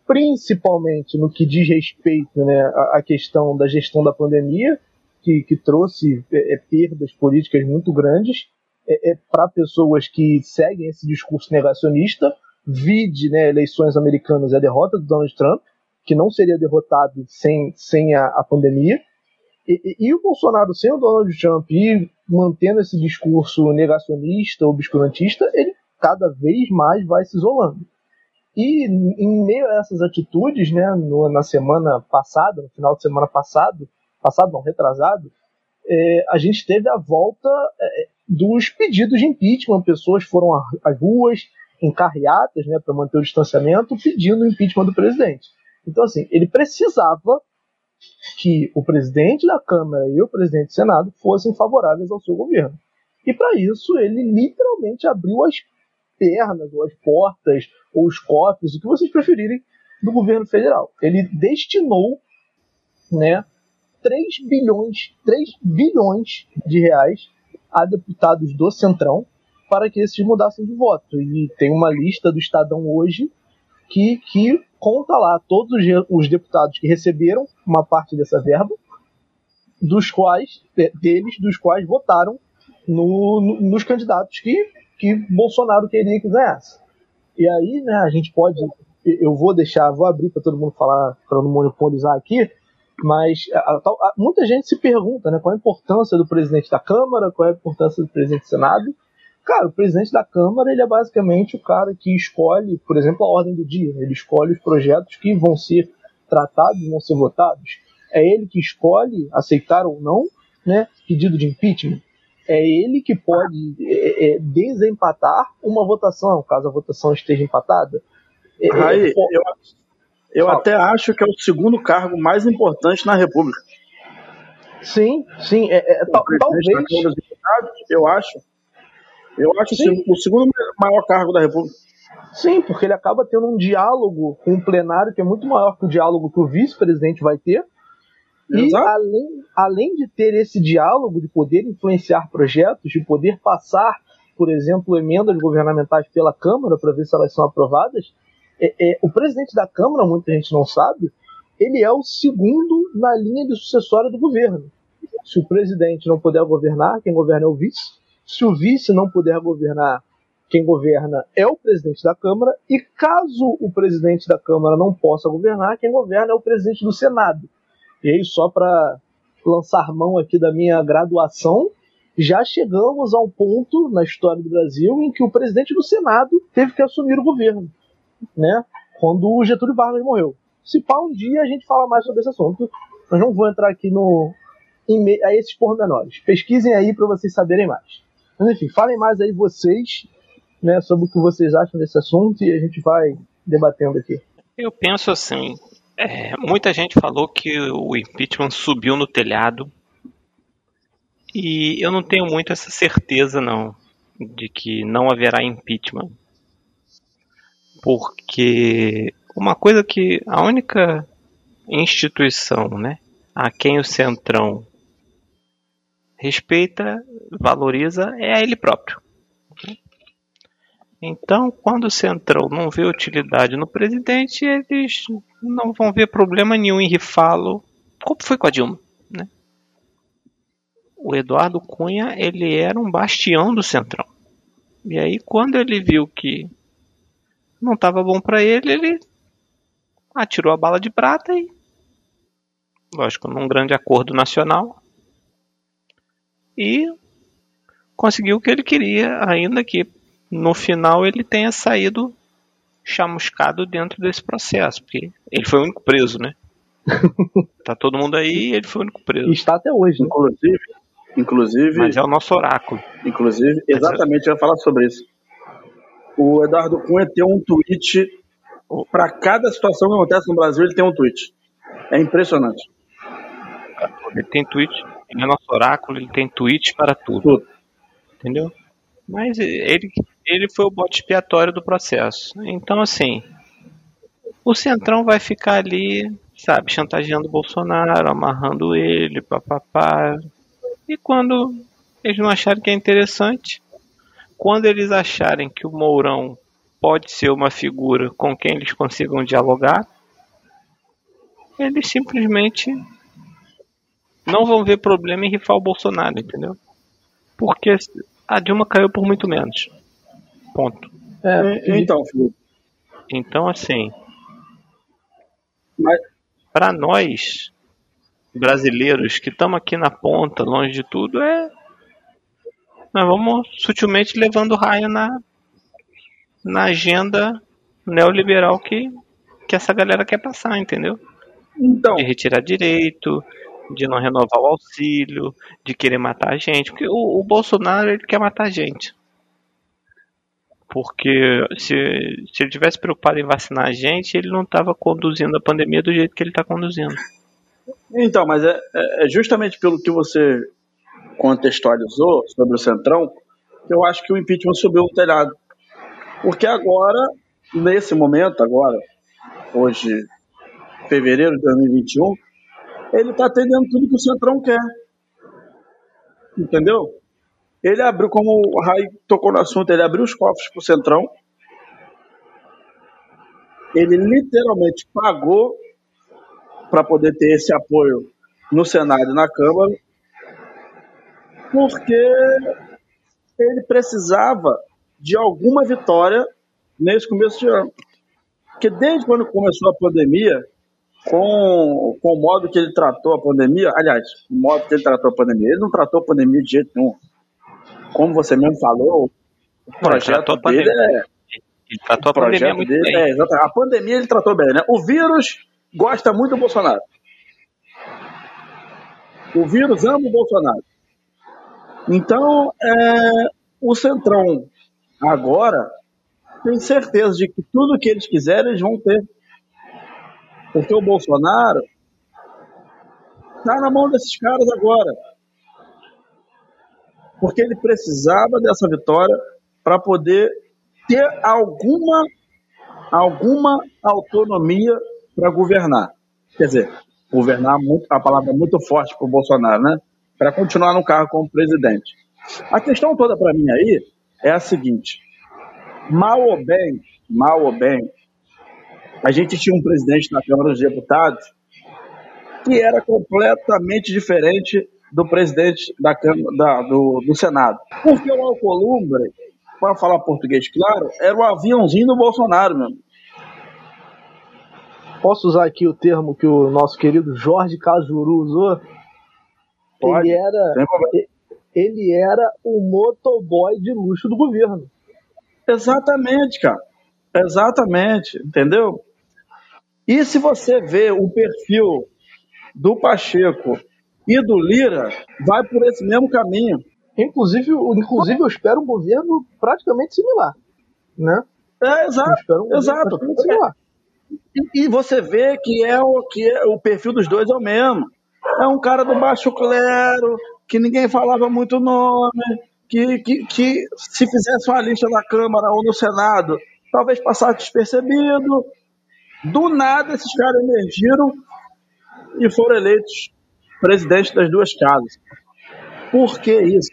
principalmente no que diz respeito né, à, questão da gestão da pandemia, que, que trouxe é, perdas políticas muito grandes. é, é para pessoas que seguem esse discurso negacionista, vide né, eleições americanas e a derrota do Donald Trump, que não seria derrotado sem, sem a, a pandemia. E, e, e, o Bolsonaro, sem o Donald Trump e mantendo esse discurso negacionista, obscurantista, ele cada vez mais vai se isolando. E em meio a essas atitudes, né, no, na semana passada, no final de semana passado, passado não, retrasado, é, a gente teve a volta é, dos pedidos de impeachment. Pessoas foram às ruas, em carreatas, né, para manter o distanciamento, pedindo o impeachment do presidente. Então, assim, ele precisava que o presidente da Câmara e o presidente do Senado fossem favoráveis ao seu governo. E para isso, ele literalmente abriu as pernas, ou as portas, ou os cofres, o que vocês preferirem, do governo federal. Ele destinou né, 3 bilhões, 3 bilhões de reais a deputados do Centrão para que esses mudassem de voto. E tem uma lista do Estadão hoje que, que conta lá todos os deputados que receberam uma parte dessa verba, dos quais, deles, dos quais votaram no, no, nos candidatos que, que Bolsonaro queria que ganhasse. E aí, né, a gente pode. Eu vou deixar, vou abrir para todo mundo falar, para não monopolizar aqui, mas a, a, muita gente se pergunta né, qual a importância do presidente da Câmara, qual é a importância do presidente do Senado. Cara, o presidente da Câmara ele é basicamente o cara que escolhe, por exemplo, a ordem do dia. Ele escolhe os projetos que vão ser tratados, vão ser votados. É ele que escolhe aceitar ou não né, pedido de impeachment. É ele que pode é, é, desempatar uma votação, caso a votação esteja empatada. É, é Aí, eu, eu até acho que é o segundo cargo mais importante na República. Sim, sim. É, é, talvez. Eu acho. Eu acho Sim. o segundo maior cargo da República. Sim, porque ele acaba tendo um diálogo com o plenário que é muito maior que o diálogo que o vice-presidente vai ter. E além, além de ter esse diálogo, de poder influenciar projetos, de poder passar, por exemplo, emendas governamentais pela Câmara para ver se elas são aprovadas, é, é, o presidente da Câmara, muita gente não sabe, ele é o segundo na linha de sucessória do governo. Se o presidente não puder governar, quem governa é o vice. Se o vice não puder governar, quem governa é o presidente da Câmara, e caso o presidente da Câmara não possa governar, quem governa é o presidente do Senado. E aí, só para lançar mão aqui da minha graduação, já chegamos a um ponto na história do Brasil em que o presidente do Senado teve que assumir o governo, né? Quando o Getúlio Vargas morreu. Se pá, um dia a gente fala mais sobre esse assunto. Mas não vou entrar aqui no, em, a esses pormenores. Pesquisem aí para vocês saberem mais. Mas enfim, falem mais aí vocês, né, sobre o que vocês acham desse assunto e a gente vai debatendo aqui. Eu penso assim, é, muita gente falou que o impeachment subiu no telhado e eu não tenho muito essa certeza não de que não haverá impeachment, porque uma coisa que a única instituição, né, a quem o centrão respeita, valoriza é a ele próprio. Então, quando o Centrão não vê utilidade no presidente, eles não vão ver problema nenhum em rifá-lo, como foi com a Dilma. Né? O Eduardo Cunha ele era um bastião do Centrão. E aí, quando ele viu que não estava bom para ele, ele atirou a bala de prata e, lógico, num grande acordo nacional, e conseguiu o que ele queria, ainda que no final ele tenha saído chamuscado dentro desse processo, porque ele foi o único preso, né? tá todo mundo aí e ele foi o único preso. E está até hoje, né? inclusive. Inclusive. Mas é o nosso oráculo. Inclusive, exatamente, eu ia falar sobre isso. O Eduardo Cunha tem um tweet. Para cada situação que acontece no Brasil, ele tem um tweet. É impressionante. Ele tem tweet ele é nosso oráculo, ele tem tweets para tudo. tudo. Entendeu? Mas ele, ele foi o bote expiatório do processo. Então, assim, o Centrão vai ficar ali, sabe, chantageando o Bolsonaro, amarrando ele, papapá. E quando eles não acharem que é interessante, quando eles acharem que o Mourão pode ser uma figura com quem eles consigam dialogar, eles simplesmente não vão ver problema em rifar o Bolsonaro, entendeu? Porque A Dilma caiu por muito menos. Ponto. É, então, Felipe. Então, assim. Mas... Para nós, brasileiros que estamos aqui na ponta, longe de tudo, é. Nós vamos sutilmente levando raia na, na agenda neoliberal que, que essa galera quer passar, entendeu? Então. De retirar direito, de não renovar o auxílio, de querer matar a gente. Porque o, o Bolsonaro ele quer matar a gente. Porque se, se ele tivesse preocupado em vacinar a gente, ele não estava conduzindo a pandemia do jeito que ele está conduzindo. Então, mas é, é, é justamente pelo que você contextualizou sobre o Centrão que eu acho que o impeachment subiu o telhado. Porque agora, nesse momento, agora, hoje, fevereiro de 2021, ele está atendendo tudo que o Centrão quer. Entendeu? Ele abriu, como o Rai tocou no assunto, ele abriu os cofres para o Centrão. Ele literalmente pagou para poder ter esse apoio no Senado e na Câmara, porque ele precisava de alguma vitória nesse começo de ano. Porque desde quando começou a pandemia, com, com o modo que ele tratou a pandemia, aliás, o modo que ele tratou a pandemia, ele não tratou a pandemia de jeito nenhum. Como você mesmo falou, o projeto dele é. Ele tratou a pandemia muito dele, bem. É, a pandemia ele tratou bem, né? O vírus gosta muito do Bolsonaro. O vírus ama o Bolsonaro. Então, é, o Centrão agora tem certeza de que tudo que eles quiserem eles vão ter. Porque o Bolsonaro está na mão desses caras agora. Porque ele precisava dessa vitória para poder ter alguma, alguma autonomia para governar. Quer dizer, governar muito, a palavra muito forte para o Bolsonaro, né? Para continuar no cargo como presidente. A questão toda para mim aí é a seguinte: mal ou bem, mal ou bem, a gente tinha um presidente na Câmara dos Deputados que era completamente diferente do presidente da Câmara, da, do, do Senado. Porque o Alcolumbre, para falar português claro, era o aviãozinho do Bolsonaro mesmo. Posso usar aqui o termo que o nosso querido Jorge Cajuru usou? Pode. Ele era, ele era o motoboy de luxo do governo. Exatamente, cara. Exatamente, entendeu? E se você vê o perfil do Pacheco e do Lira, vai por esse mesmo caminho. Inclusive, inclusive eu espero um governo praticamente similar, né? É, exato, um exato. E, e, você vê que é o que é, o perfil dos dois é o mesmo. É um cara do baixo clero, que ninguém falava muito nome, que, que, que se fizesse uma lista na Câmara ou no Senado, talvez passasse despercebido, do nada, esses caras emergiram e foram eleitos presidente das duas casas. Por que isso?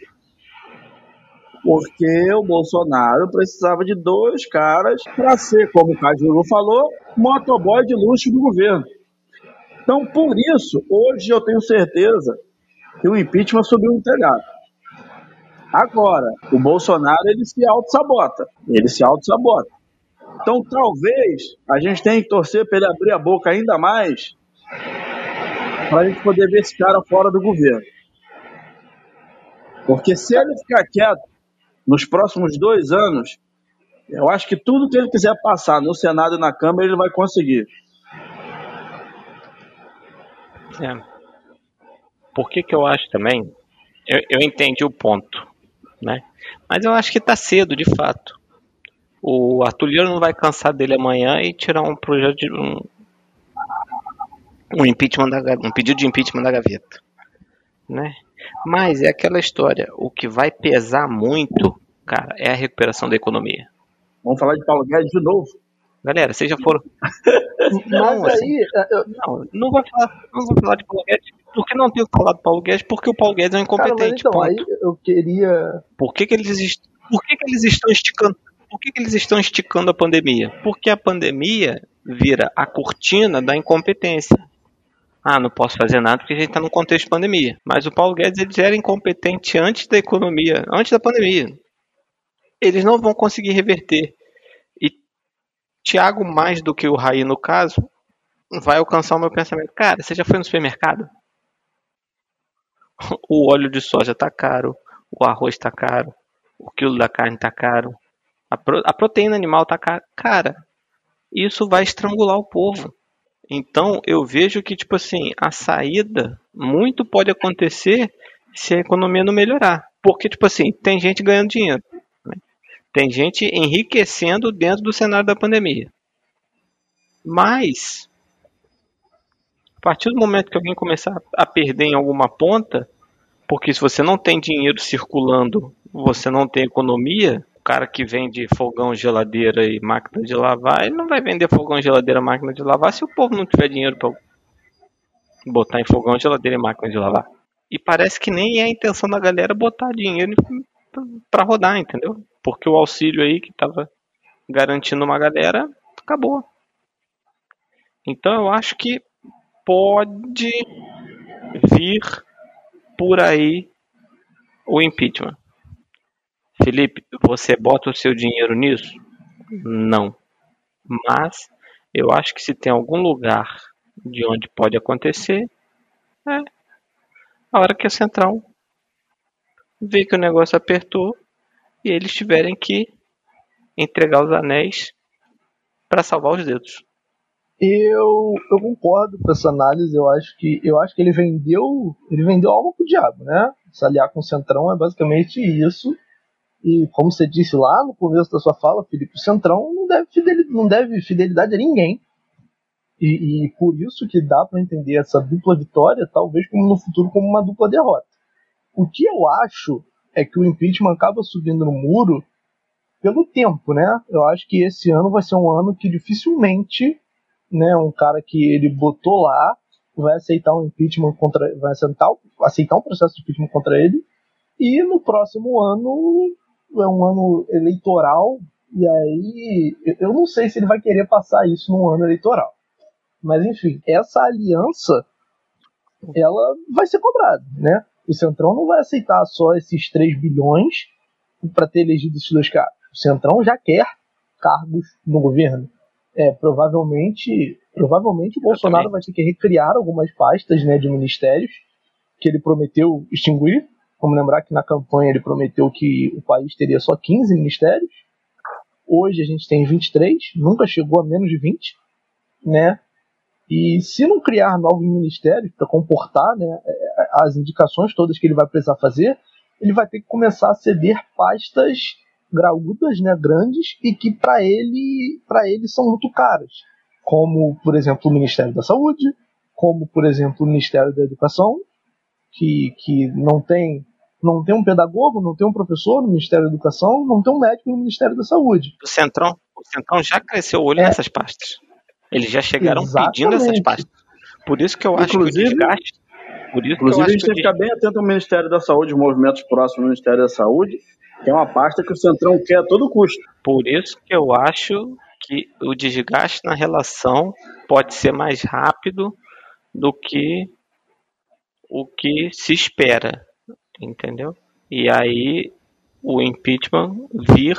Porque o Bolsonaro precisava de dois caras para ser, como o Cajuru falou, motoboy de luxo do governo. Então, por isso, hoje eu tenho certeza que o impeachment subiu no telhado. Agora, o Bolsonaro ele se auto-sabota. Ele se auto-sabota. Então, talvez a gente tenha que torcer para ele abrir a boca ainda mais para a gente poder ver esse cara fora do governo. Porque se ele ficar quieto nos próximos dois anos, eu acho que tudo que ele quiser passar no Senado e na Câmara, ele vai conseguir. É. Por que, que eu acho também? Eu, eu entendi o ponto, né? Mas eu acho que está cedo, de fato o Arthur Lira não vai cansar dele amanhã e tirar um projeto de um, um impeachment da, um pedido de impeachment da gaveta, né? Mas é aquela história, o que vai pesar muito, cara, é a recuperação da economia. Vamos falar de Paulo Guedes de novo. Galera, vocês já foram. não, Mas assim, aí. Eu... Não, não vou, falar, não vou falar de Paulo Guedes. Por que não tenho falado de Paulo Guedes? Porque o Paulo Guedes é um incompetente. Cara, então, ponto. aí eu queria. Por que, que eles, por que, que eles estão esticando por que, que eles estão esticando a pandemia? Porque a pandemia vira a cortina da incompetência. Ah, não posso fazer nada porque a gente está num contexto de pandemia. Mas o Paulo Guedes ele era incompetente antes da economia, antes da pandemia. Eles não vão conseguir reverter. E Tiago, mais do que o Raí no caso, vai alcançar o meu pensamento. Cara, você já foi no supermercado? O óleo de soja está caro, o arroz está caro, o quilo da carne está caro, a, pro, a proteína animal cara. Cara, isso vai estrangular o povo. Então eu vejo que tipo assim a saída muito pode acontecer se a economia não melhorar, porque tipo assim tem gente ganhando dinheiro, né? tem gente enriquecendo dentro do cenário da pandemia. Mas a partir do momento que alguém começar a perder em alguma ponta, porque se você não tem dinheiro circulando, você não tem economia, cara que vende fogão, geladeira e máquina de lavar, ele não vai vender fogão, geladeira, máquina de lavar se o povo não tiver dinheiro para botar em fogão, geladeira e máquina de lavar. E parece que nem é a intenção da galera botar dinheiro para rodar, entendeu? Porque o auxílio aí que tava garantindo uma galera acabou. Então eu acho que pode vir por aí o impeachment. Felipe, você bota o seu dinheiro nisso? Não. Mas eu acho que se tem algum lugar de onde pode acontecer, é a hora que a central vê que o negócio apertou e eles tiverem que entregar os anéis para salvar os dedos. Eu, eu concordo com essa análise. Eu acho que eu acho que ele vendeu ele vendeu alma pro diabo, né? Se aliar com o centrão é basicamente isso. E como você disse lá no começo da sua fala, Felipe, o Centrão não deve fidelidade, não deve fidelidade a ninguém. E, e por isso que dá para entender essa dupla vitória, talvez como no futuro como uma dupla derrota. O que eu acho é que o impeachment acaba subindo no muro pelo tempo, né? Eu acho que esse ano vai ser um ano que dificilmente, né, um cara que ele botou lá vai aceitar um impeachment contra, vai aceitar, aceitar um processo de impeachment contra ele. E no próximo ano é um ano eleitoral, e aí eu não sei se ele vai querer passar isso num ano eleitoral. Mas enfim, essa aliança ela vai ser cobrada, né? O Centrão não vai aceitar só esses 3 bilhões para ter elegido esses dois caras. O Centrão já quer cargos no governo. É, provavelmente, provavelmente o Bolsonaro vai ter que recriar algumas pastas né, de ministérios que ele prometeu extinguir Vamos lembrar que na campanha ele prometeu que o país teria só 15 ministérios. Hoje a gente tem 23, nunca chegou a menos de 20, né? E se não criar novos ministérios para comportar né, as indicações todas que ele vai precisar fazer, ele vai ter que começar a ceder pastas graúdas, né, grandes e que para ele, ele são muito caras, como por exemplo o Ministério da Saúde, como por exemplo o Ministério da Educação, que, que não tem não tem um pedagogo, não tem um professor no Ministério da Educação, não tem um médico no Ministério da Saúde. O Centrão, o Centrão já cresceu o olho é. nessas pastas. Eles já chegaram Exatamente. pedindo essas pastas. Por isso que eu acho inclusive, que o desgaste. Por isso inclusive, a gente tem que ficar bem atento ao Ministério da Saúde, movimentos próximos do Ministério da Saúde, que é uma pasta que o Centrão quer a todo custo. Por isso que eu acho que o desgaste na relação pode ser mais rápido do que o que se espera entendeu? E aí o impeachment vir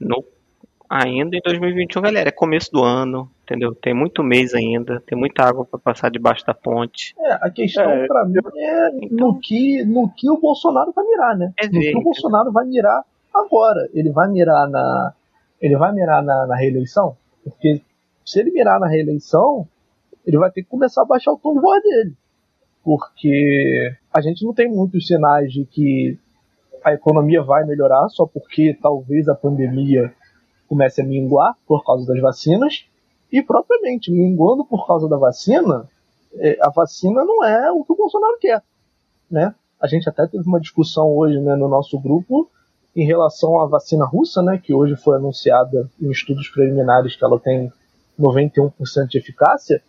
no ainda em 2021, galera, é começo do ano, entendeu? Tem muito mês ainda, tem muita água para passar debaixo da ponte. É, a questão é, para mim é então, no que no que o Bolsonaro vai mirar, né? É no que o Bolsonaro vai mirar agora. Ele vai mirar na ele vai mirar na, na reeleição, porque se ele mirar na reeleição, ele vai ter que começar a baixar o tom de voz dele porque a gente não tem muitos sinais de que a economia vai melhorar só porque talvez a pandemia comece a minguar por causa das vacinas e propriamente minguando por causa da vacina, é, a vacina não é o que o Bolsonaro quer, né? A gente até teve uma discussão hoje né, no nosso grupo em relação à vacina russa, né, que hoje foi anunciada em estudos preliminares que ela tem 91% de eficácia,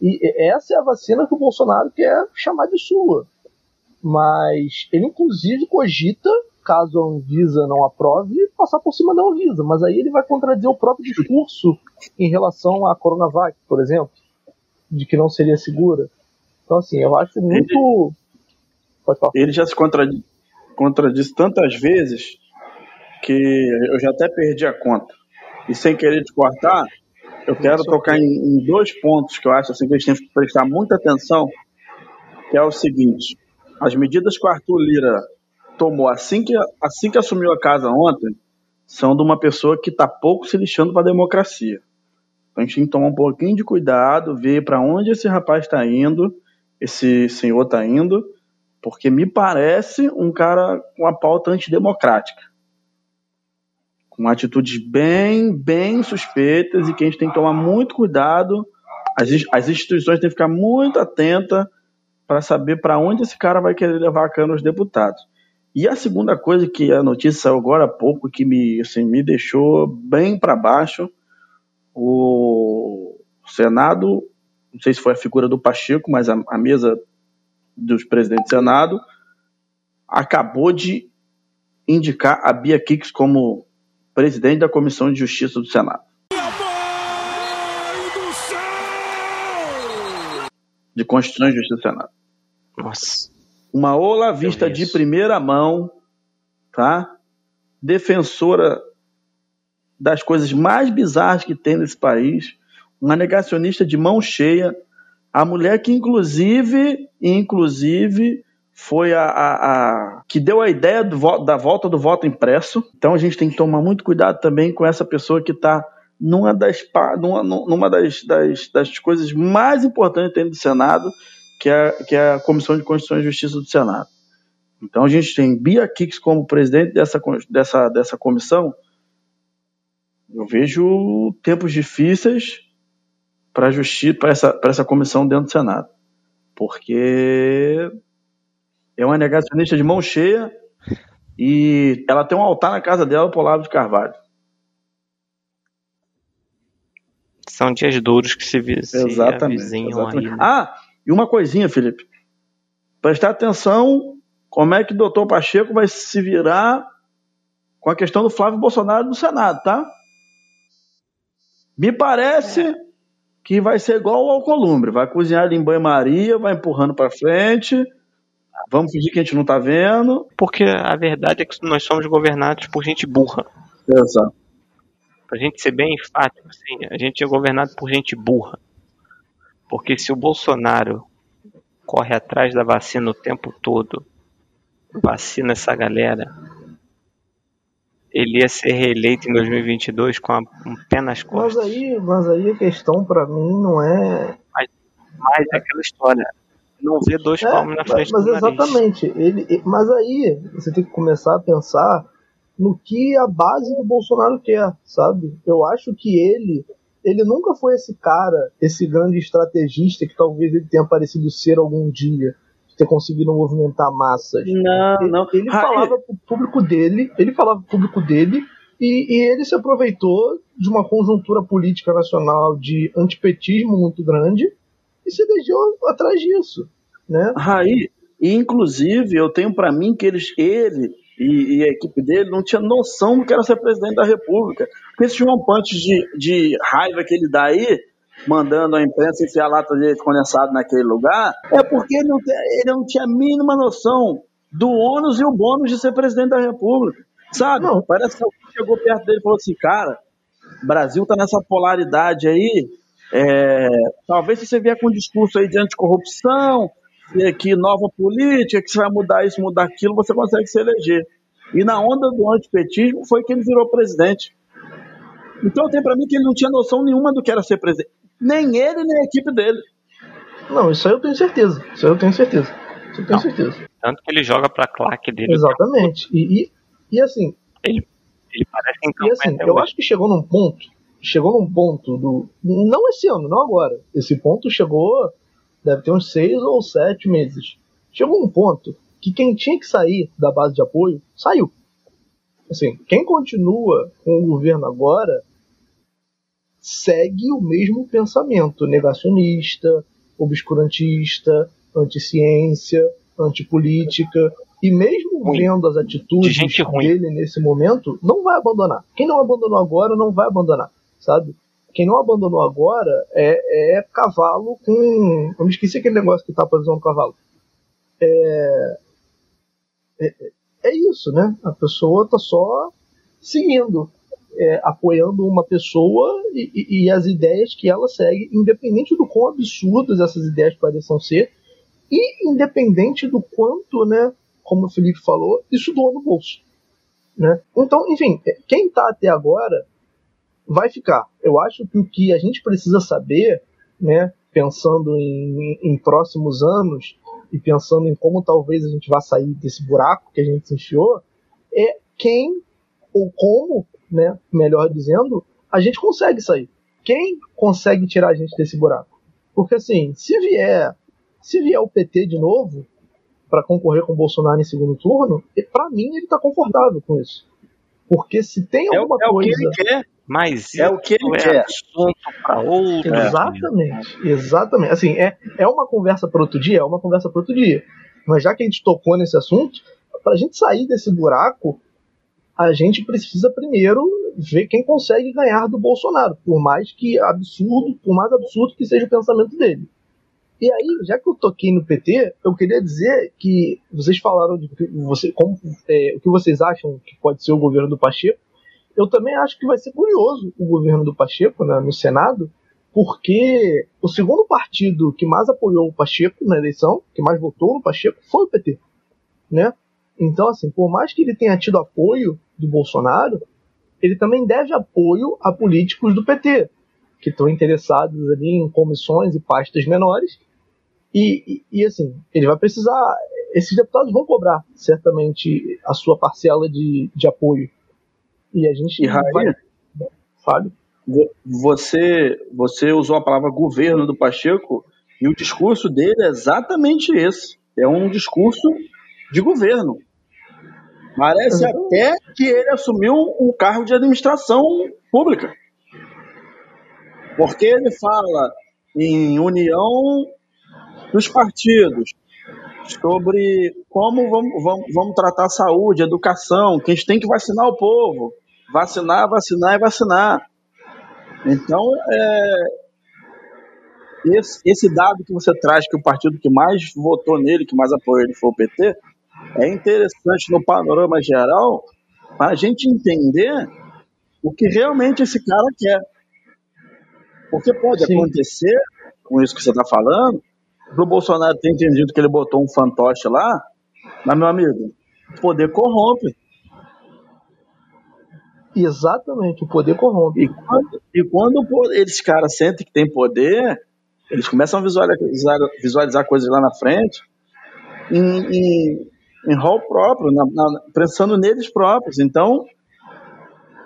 e essa é a vacina que o Bolsonaro quer chamar de sua. Mas ele, inclusive, cogita, caso a Anvisa não aprove, passar por cima da Anvisa. Mas aí ele vai contradizer o próprio discurso em relação à Coronavac, por exemplo, de que não seria segura. Então, assim, eu acho muito. Ele, ele já se contradiz, contradiz tantas vezes que eu já até perdi a conta. E sem querer te cortar, eu quero tocar em, em, dois pontos que eu acho assim, que a gente tem que prestar muita atenção, que é o seguinte. As medidas que o Arthur Lira tomou assim que, assim que assumiu a casa ontem são de uma pessoa que está pouco se lixando para a democracia. Então a gente tem que tomar um pouquinho de cuidado, ver para onde esse rapaz está indo, esse senhor está indo, porque me parece um cara com a pauta antidemocrática. Com atitudes bem, bem suspeitas e que a gente tem que tomar muito cuidado. As, as instituições têm que ficar muito atentas para saber para onde esse cara vai querer levar a cana os deputados. E a segunda coisa que a notícia saiu agora há pouco, que me, assim, me deixou bem para baixo, o Senado, não sei se foi a figura do Pacheco, mas a, a mesa dos presidentes do Senado acabou de indicar a Bia Kicks como presidente da Comissão de Justiça do Senado. De Constituição e Justiça do Senado. Nossa uma olavista de primeira mão, tá? Defensora das coisas mais bizarras que tem nesse país, uma negacionista de mão cheia, a mulher que inclusive, inclusive foi a, a, a que deu a ideia do, da volta do voto impresso. Então a gente tem que tomar muito cuidado também com essa pessoa que está numa das, numa, numa das, das, das coisas mais importantes dentro do Senado, que é, que é a Comissão de Constituição e Justiça do Senado. Então a gente tem Bia Kicks como presidente dessa, dessa, dessa comissão. Eu vejo tempos difíceis para essa, essa comissão dentro do Senado. Porque é uma negacionista de mão cheia e ela tem um altar na casa dela para o Olavo de Carvalho. São dias duros que se, se exatamente, exatamente. aí. Né? Ah, e uma coisinha, Felipe. Prestar atenção como é que o doutor Pacheco vai se virar com a questão do Flávio Bolsonaro no Senado, tá? Me parece é. que vai ser igual ao Columbre. Vai cozinhar em banho-maria, vai empurrando para frente. Vamos fingir que a gente não tá vendo. Porque a verdade é que nós somos governados por gente burra. Exato. Pra gente ser bem enfático, assim, a gente é governado por gente burra. Porque se o Bolsonaro corre atrás da vacina o tempo todo, vacina essa galera, ele ia ser reeleito em 2022 com um pé nas costas. Mas aí, mas aí a questão para mim não é. Mas, mas é aquela história. Não vê dois é, palmos na frente mas, mas exatamente. Ele, mas aí você tem que começar a pensar no que a base do Bolsonaro quer, sabe? Eu acho que ele ele nunca foi esse cara, esse grande estrategista que talvez ele tenha parecido ser algum dia, ter conseguido movimentar massas. Não, ele, não. Ele falava pro público dele, ele falava pro público dele e, e, ele se aproveitou de uma conjuntura política nacional de antipetismo muito grande e se deixou atrás disso, né? Raí, inclusive eu tenho para mim que eles, ele e, e, a equipe dele não tinha noção do que era ser presidente da República. Porque esse João de, de raiva que ele dá aí, mandando a imprensa enfiar lata de leite condensado naquele lugar, é porque ele não, ele não tinha a mínima noção do ônus e o bônus de ser presidente da República. Sabe? Não. Parece que alguém chegou perto dele e falou assim, cara, o Brasil tá nessa polaridade aí, é, talvez se você vier com um discurso aí de anticorrupção, e aqui nova política, que você vai mudar isso, mudar aquilo, você consegue se eleger. E na onda do antipetismo foi que ele virou presidente. Então tem para mim que ele não tinha noção nenhuma do que era ser presidente. Nem ele, nem a equipe dele. Não, isso aí eu tenho certeza. Isso aí eu tenho certeza. Isso eu tenho não, certeza. Tanto que ele joga pra claque dele. Exatamente. E, e, e assim. Ele, ele parece em E assim, eu acho que chegou num ponto. Chegou num ponto do. Não esse ano, não agora. Esse ponto chegou deve ter uns seis ou sete meses. Chegou um ponto que quem tinha que sair da base de apoio saiu. Assim, quem continua com o governo agora segue o mesmo pensamento negacionista, obscurantista, anti-ciência, antipolítica. E mesmo ruim. vendo as atitudes de dele nesse momento, não vai abandonar. Quem não abandonou agora não vai abandonar, sabe? quem não abandonou agora é, é cavalo com. Eu me esqueci aquele negócio que tá no cavalo. É, é, é, isso, né? A pessoa tá só seguindo, é, apoiando uma pessoa e, e, e, as ideias que ela segue, independente do quão absurdas essas ideias pareçam ser, e independente do quanto, né, como o Felipe falou, isso doa no bolso. Né? Então, enfim, quem está até agora vai ficar. Eu acho que o que a gente precisa saber, né, pensando em, em próximos anos e pensando em como talvez a gente vá sair desse buraco que a gente se enfiou, é quem ou como, né, melhor dizendo, a gente consegue sair. Quem consegue tirar a gente desse buraco? Porque assim, se vier, se vier o PT de novo, para concorrer com o Bolsonaro em segundo turno, para mim ele está confortável com isso. Porque se tem é alguma é, é coisa. O que ele quer. Mas é o que ele é quer. assunto para outro. Exatamente, exatamente. Assim, é, é uma conversa para outro dia, é uma conversa para outro dia. Mas já que a gente tocou nesse assunto, para a gente sair desse buraco, a gente precisa primeiro ver quem consegue ganhar do Bolsonaro, por mais que absurdo, por mais absurdo que seja o pensamento dele. E aí, já que eu toquei no PT, eu queria dizer que vocês falaram de você, como, é, o que vocês acham que pode ser o governo do Pacheco. Eu também acho que vai ser curioso o governo do Pacheco né, no Senado, porque o segundo partido que mais apoiou o Pacheco na eleição, que mais votou no Pacheco, foi o PT. Né? Então, assim, por mais que ele tenha tido apoio do Bolsonaro, ele também deve apoio a políticos do PT, que estão interessados ali em comissões e pastas menores e, e, e, assim, ele vai precisar. Esses deputados vão cobrar certamente a sua parcela de, de apoio. E a gente e Raí, vai. Fábio. Você, você usou a palavra governo do Pacheco e o discurso dele é exatamente esse. É um discurso de governo. Parece uhum. até que ele assumiu um cargo de administração pública. Porque ele fala em união dos partidos, sobre como vamos, vamos, vamos tratar a saúde, a educação, que a gente tem que vacinar o povo. Vacinar, vacinar e vacinar. Então, é, esse, esse, dado que você traz, que o partido que mais votou nele, que mais apoiou ele foi o PT, é interessante no panorama geral para a gente entender o que realmente esse cara quer. Porque pode Sim. acontecer, com isso que você está falando, pro Bolsonaro ter entendido que ele botou um fantoche lá, mas, meu amigo, o poder corrompe. Exatamente, o poder corrompe. E quando, e quando esses caras sentem que tem poder, eles começam a visualizar, visualizar coisas lá na frente em, em, em rol próprio, na, na, pensando neles próprios. Então,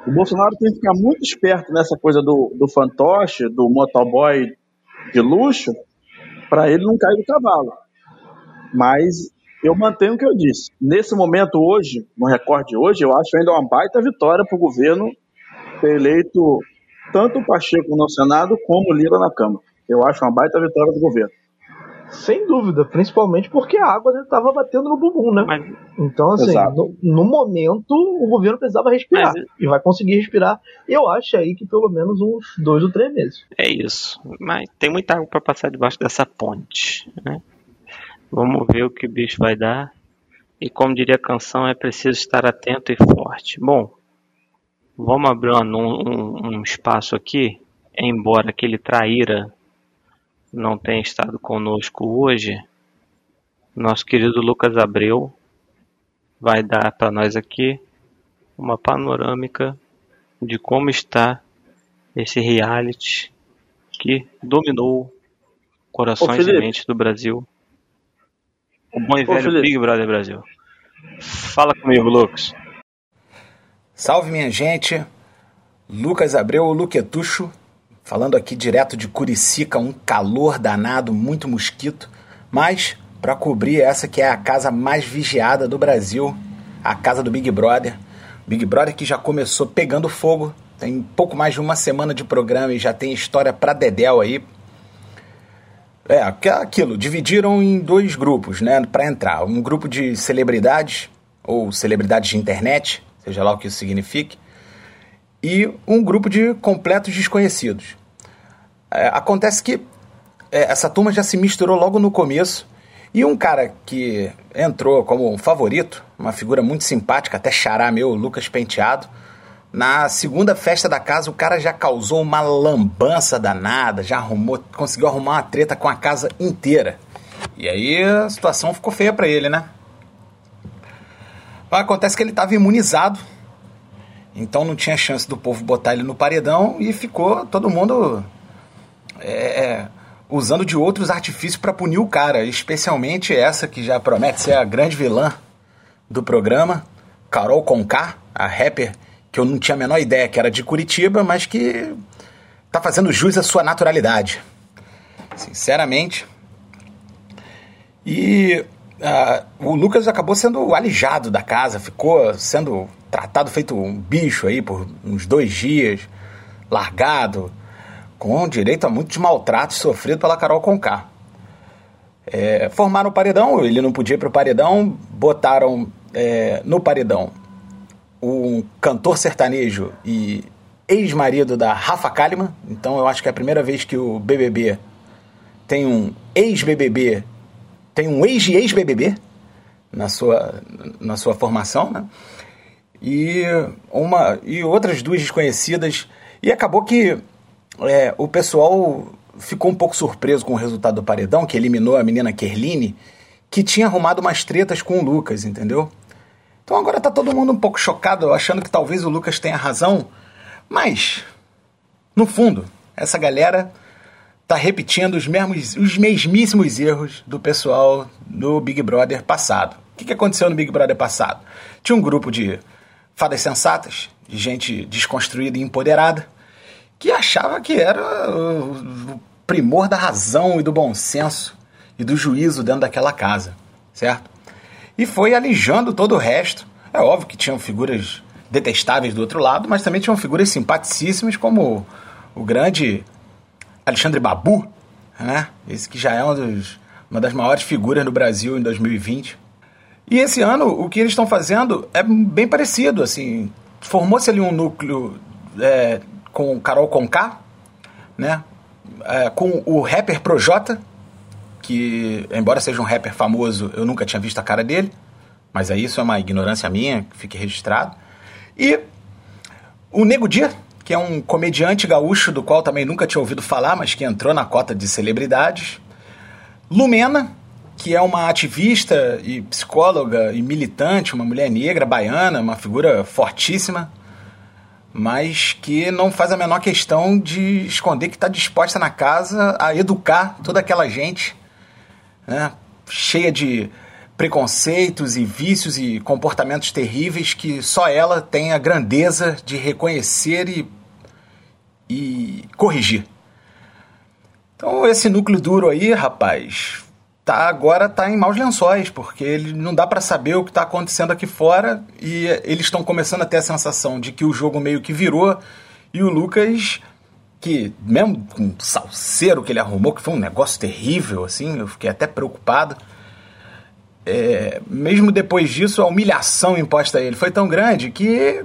o Bolsonaro tem que ficar muito esperto nessa coisa do, do fantoche, do motoboy de luxo, para ele não cair do cavalo. Mas eu mantenho o que eu disse. Nesse momento hoje, no recorde de hoje, eu acho ainda uma baita vitória para o governo ter eleito tanto o Pacheco no Senado como o Lira na Câmara. Eu acho uma baita vitória do governo. Sem dúvida, principalmente porque a água estava batendo no bumbum, né? Mas, então, assim, no, no, momento o governo precisava respirar Mas, e vai conseguir respirar. Eu acho aí que pelo menos uns dois ou três meses. É isso. Mas tem muita água para passar debaixo dessa ponte, né? Vamos ver o que o bicho vai dar. E como diria a canção, é preciso estar atento e forte. Bom, vamos abrir um, um, um espaço aqui. Embora aquele traíra não tem estado conosco hoje, nosso querido Lucas Abreu vai dar para nós aqui uma panorâmica de como está esse reality que dominou corações e mentes do Brasil. O bom e velho Felipe. Big Brother Brasil. Fala comigo, Lucas. Salve minha gente. Lucas Abreu, o Luquetucho, Falando aqui direto de Curicica, um calor danado, muito mosquito, mas para cobrir essa que é a casa mais vigiada do Brasil, a casa do Big Brother. Big Brother que já começou pegando fogo, tem pouco mais de uma semana de programa e já tem história para dedéu aí. É, aquilo, dividiram em dois grupos, né, para entrar. Um grupo de celebridades ou celebridades de internet, seja lá o que isso signifique, e um grupo de completos desconhecidos. É, acontece que é, essa turma já se misturou logo no começo e um cara que entrou como um favorito, uma figura muito simpática, até xará meu, Lucas Penteado, na segunda festa da casa o cara já causou uma lambança danada, já arrumou, conseguiu arrumar uma treta com a casa inteira. E aí a situação ficou feia para ele, né? Mas acontece que ele estava imunizado, então não tinha chance do povo botar ele no paredão e ficou todo mundo é, é usando de outros artifícios para punir o cara, especialmente essa que já promete ser a grande vilã do programa, Carol Conká, a rapper que eu não tinha a menor ideia que era de Curitiba, mas que tá fazendo jus à sua naturalidade. Sinceramente. E uh, o Lucas acabou sendo alijado da casa, ficou sendo tratado feito um bicho aí por uns dois dias, largado, com direito a muitos maltratos sofrido pela Carol Conká. É, formaram o paredão, ele não podia ir para o paredão, botaram é, no paredão um cantor sertanejo e ex-marido da Rafa Kalimann. Então eu acho que é a primeira vez que o BBB tem um ex-BBB, tem um ex-ex-BBB na sua, na sua formação, né? E, uma, e outras duas desconhecidas. E acabou que é, o pessoal ficou um pouco surpreso com o resultado do paredão, que eliminou a menina Kerline, que tinha arrumado umas tretas com o Lucas, entendeu? Então agora tá todo mundo um pouco chocado, achando que talvez o Lucas tenha razão. Mas, no fundo, essa galera tá repetindo os, mesmos, os mesmíssimos erros do pessoal do Big Brother passado. O que, que aconteceu no Big Brother passado? Tinha um grupo de fadas sensatas, de gente desconstruída e empoderada, que achava que era o primor da razão e do bom senso e do juízo dentro daquela casa, certo? E foi alijando todo o resto. É óbvio que tinham figuras detestáveis do outro lado, mas também tinham figuras simpaticíssimas como o, grande Alexandre Babu, né? Esse que já é um dos, uma das maiores figuras no Brasil em 2020. E esse ano o que eles estão fazendo é bem parecido, assim, formou-se ali um núcleo é, com Carol Conká, né? É, com o rapper Projota, que, embora seja um rapper famoso, eu nunca tinha visto a cara dele, mas aí isso é uma ignorância minha, que fique registrado. E o Nego Dia, que é um comediante gaúcho do qual também nunca tinha ouvido falar, mas que entrou na cota de celebridades. Lumena, que é uma ativista e psicóloga e militante, uma mulher negra, baiana, uma figura fortíssima, mas que não faz a menor questão de esconder que está disposta na casa a educar toda aquela gente né, cheia de preconceitos e vícios e comportamentos terríveis que só ela tem a grandeza de reconhecer e, e corrigir. Então esse núcleo duro aí, rapaz, tá agora tá em maus lençóis, porque ele não dá para saber o que está acontecendo aqui fora e eles estão começando a ter a sensação de que o jogo meio que virou e o Lucas que, mesmo com o salseiro que ele arrumou, que foi um negócio terrível, assim, eu fiquei até preocupado. É, mesmo depois disso, a humilhação imposta a ele foi tão grande que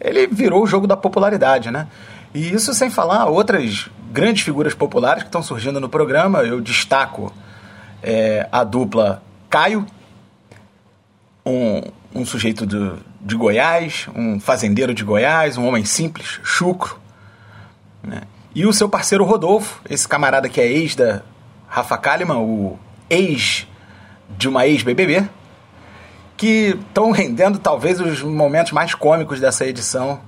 ele virou o jogo da popularidade, né? E isso sem falar outras grandes figuras populares que estão surgindo no programa. Eu destaco é, a dupla Caio, um, um sujeito do, de Goiás, um fazendeiro de Goiás, um homem simples, chucro, né? E o seu parceiro Rodolfo, esse camarada que é ex da Rafa Kalimann, o ex de uma ex-BBB, que estão rendendo talvez os momentos mais cômicos dessa edição,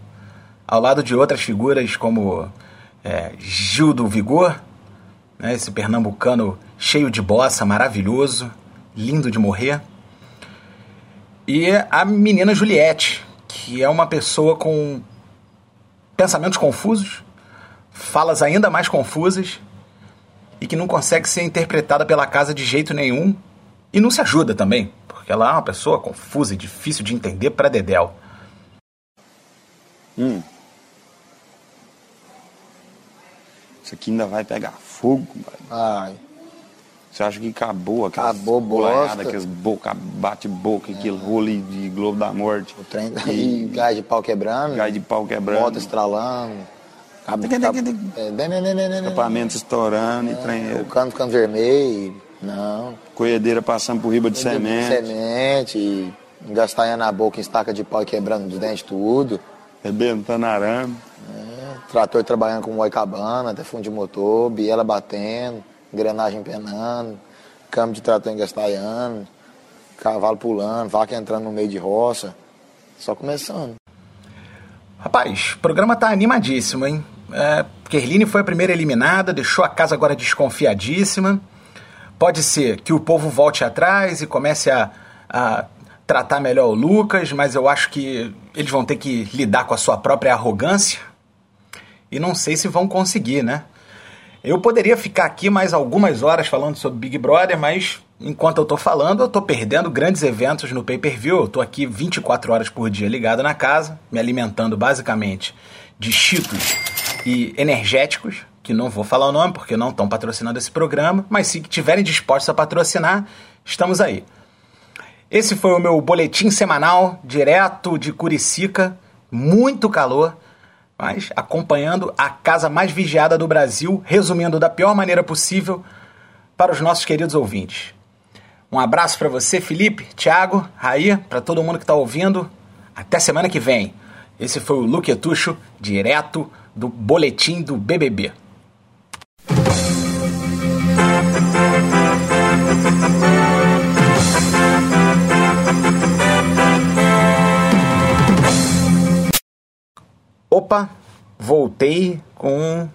ao lado de outras figuras como é, Gil do Vigor, né, esse pernambucano cheio de bossa, maravilhoso, lindo de morrer, e a menina Juliette, que é uma pessoa com pensamentos confusos, falas ainda mais confusas e que não consegue ser interpretada pela casa de jeito nenhum e não se ajuda também, porque ela é uma pessoa confusa e difícil de entender para Dedel. Hum. Isso aqui ainda vai pegar fogo, Vai. Você acha que acabou aquela Acabou bosta. aqueles boca, bate-boca, aquele rolo de Globo da Morte. O trem e gás de pau quebrando. Gás de pau quebrando. Moto estralando. Que- tem é, né, né, né. Escapamento estourando e trem. O cano ficando vermelho. Não. Colhedeira passando por riba de semente. Semente. e Engastanhando a boca em estaca de pau e quebrando os dentes tudo. Rebentando arame. Trator trabalhando com moicabana, até fundo de motor, biela batendo, engrenagem penando, câmbio de trator engastalhando, cavalo pulando, vaca entrando no meio de roça. Só começando. Rapaz, o programa tá animadíssimo, hein? É, Kerline foi a primeira eliminada, deixou a casa agora desconfiadíssima. Pode ser que o povo volte atrás e comece a, a tratar melhor o Lucas, mas eu acho que eles vão ter que lidar com a sua própria arrogância. E não sei se vão conseguir, né? Eu poderia ficar aqui mais algumas horas falando sobre Big Brother, mas enquanto eu tô falando, eu tô perdendo grandes eventos no pay-per-view. Eu tô aqui 24 horas por dia ligado na casa, me alimentando basicamente de cheetos e energéticos, que não vou falar o nome porque não estão patrocinando esse programa, mas se tiverem dispostos a patrocinar, estamos aí. Esse foi o meu boletim semanal, direto de Curicica, muito calor, mas acompanhando a casa mais vigiada do Brasil, resumindo da pior maneira possível para os nossos queridos ouvintes. Um abraço para você, Felipe, Thiago, Raí, para todo mundo que está ouvindo. Até semana que vem. Esse foi o Luquetucho, direto do boletim do BBB. Opa, voltei com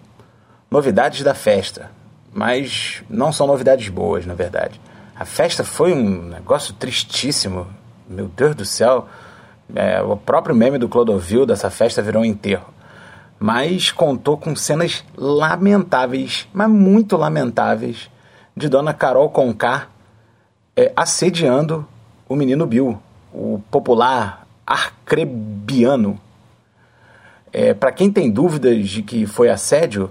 novidades da festa, mas não são novidades boas, na verdade. A festa foi um negócio tristíssimo, meu Deus do céu. É, o próprio meme do Clodovil dessa festa virou um enterro. Mas contou com cenas lamentáveis, mas muito lamentáveis, de Dona Carol Conká é, assediando o menino Bill, o popular arcrebiano. É, para quem tem dúvidas de que foi assédio,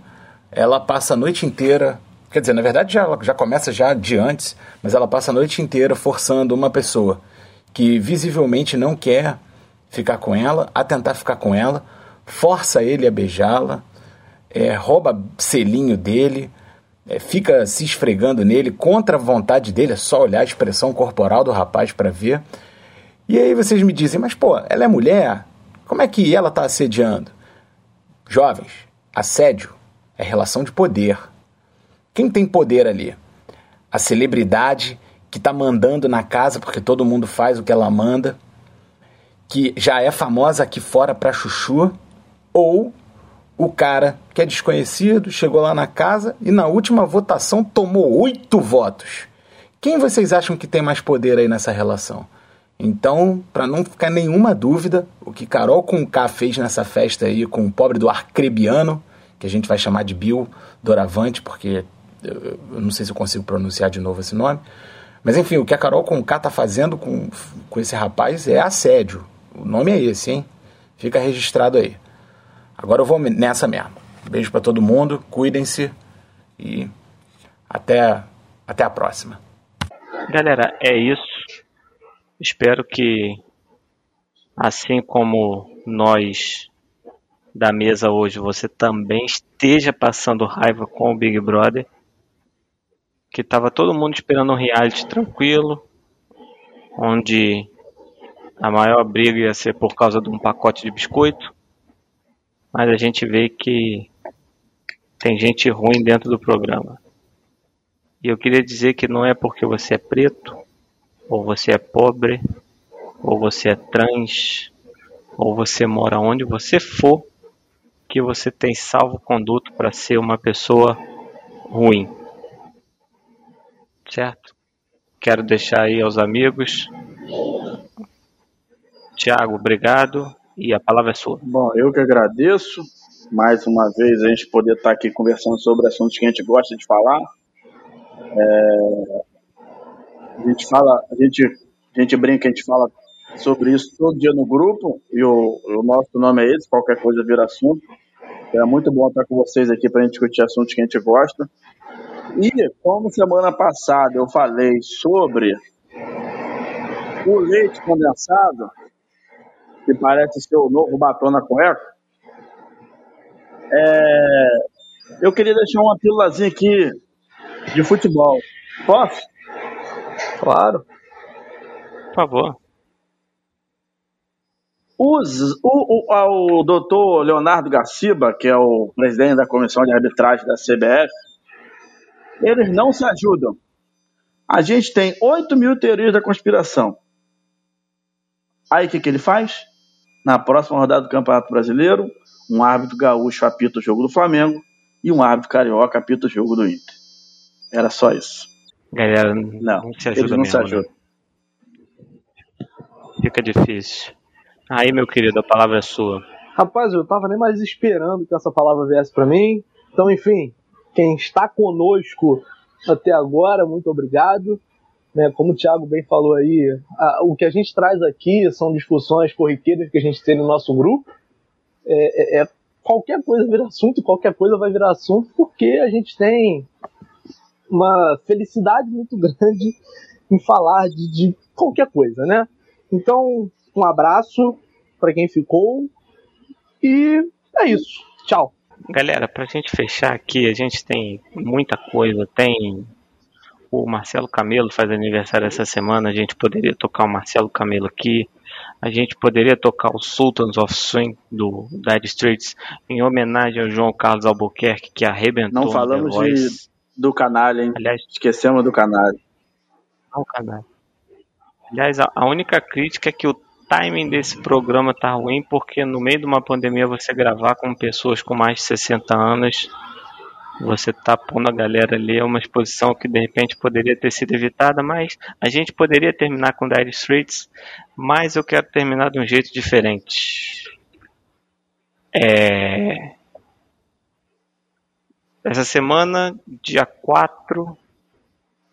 ela passa a noite inteira. Quer dizer, na verdade já, já começa já de antes, mas ela passa a noite inteira forçando uma pessoa que visivelmente não quer ficar com ela, a tentar ficar com ela, força ele a beijá-la, é, rouba selinho dele, é, fica se esfregando nele contra a vontade dele, é só olhar a expressão corporal do rapaz para ver. E aí vocês me dizem, mas pô, ela é mulher? Como é que ela está assediando? Jovens, assédio é relação de poder. Quem tem poder ali? A celebridade que está mandando na casa porque todo mundo faz o que ela manda, que já é famosa aqui fora para chuchu, ou o cara que é desconhecido, chegou lá na casa e na última votação tomou oito votos. Quem vocês acham que tem mais poder aí nessa relação? Então, para não ficar nenhuma dúvida, o que Carol com K fez nessa festa aí com o pobre do Arcrebiano, que a gente vai chamar de Bill Doravante, porque eu não sei se eu consigo pronunciar de novo esse nome. Mas enfim, o que a Carol com K tá fazendo com, com esse rapaz é assédio. O nome é esse, hein? Fica registrado aí. Agora eu vou nessa mesmo. Beijo para todo mundo, cuidem-se e até, até a próxima. Galera, é isso. Espero que, assim como nós da mesa hoje, você também esteja passando raiva com o Big Brother. Que tava todo mundo esperando um reality tranquilo, onde a maior briga ia ser por causa de um pacote de biscoito. Mas a gente vê que tem gente ruim dentro do programa. E eu queria dizer que não é porque você é preto, ou você é pobre, ou você é trans, ou você mora onde você for, que você tem salvo conduto para ser uma pessoa ruim. Certo? Quero deixar aí aos amigos. Tiago, obrigado. E a palavra é sua. Bom, eu que agradeço mais uma vez a gente poder estar aqui conversando sobre assuntos que a gente gosta de falar. É, a gente fala, a gente, a gente brinca, a gente fala sobre isso todo dia no grupo e o, o nosso nome é esse, qualquer coisa vira assunto. É muito bom estar com vocês aqui para a gente discutir assuntos que a gente gosta. E como semana passada eu falei sobre o leite condensado, que parece ser o novo batom na cueca, é, eu queria deixar uma pílulazinha aqui de futebol. Posso? Claro. Por favor. Os, o, o, o doutor Leonardo Garciba, que é o presidente da comissão de arbitragem da CBF, eles não se ajudam. A gente tem 8 mil teorias da conspiração. Aí o que, que ele faz? Na próxima rodada do Campeonato Brasileiro, um árbitro gaúcho apita o jogo do Flamengo e um árbitro carioca apita o jogo do Inter. Era só isso. Galera, Não, não se eles ajuda não se mesmo. né? Fica difícil. Aí, meu querido, a palavra é sua. Rapaz, eu tava nem mais esperando que essa palavra viesse pra mim. Então, enfim, quem está conosco até agora, muito obrigado. Né, como o Thiago bem falou aí, a- o que a gente traz aqui são discussões corriqueiras que a gente tem no nosso grupo. É, é- é- qualquer coisa vira assunto, qualquer coisa vai virar assunto, porque a gente tem uma felicidade muito grande em falar de, de qualquer coisa, né? Então, um abraço para quem ficou e é isso. Tchau. Galera, pra gente fechar aqui, a gente tem muita coisa. Tem o Marcelo Camelo faz aniversário essa semana. A gente poderia tocar o Marcelo Camelo aqui. A gente poderia tocar o Sultans of Swing do Dire Straits em homenagem ao João Carlos Albuquerque que arrebentou Não falamos de, do canalha, hein? Aliás, Esquecemos do canalha. não, canal. Aliás, a, a única crítica é que o timing desse programa tá ruim porque no meio de uma pandemia você gravar com pessoas com mais de 60 anos, você tá pondo a galera ali é uma exposição que de repente poderia ter sido evitada, mas a gente poderia terminar com Dire Straits, mas eu quero terminar de um jeito diferente. É... Essa semana, dia 4,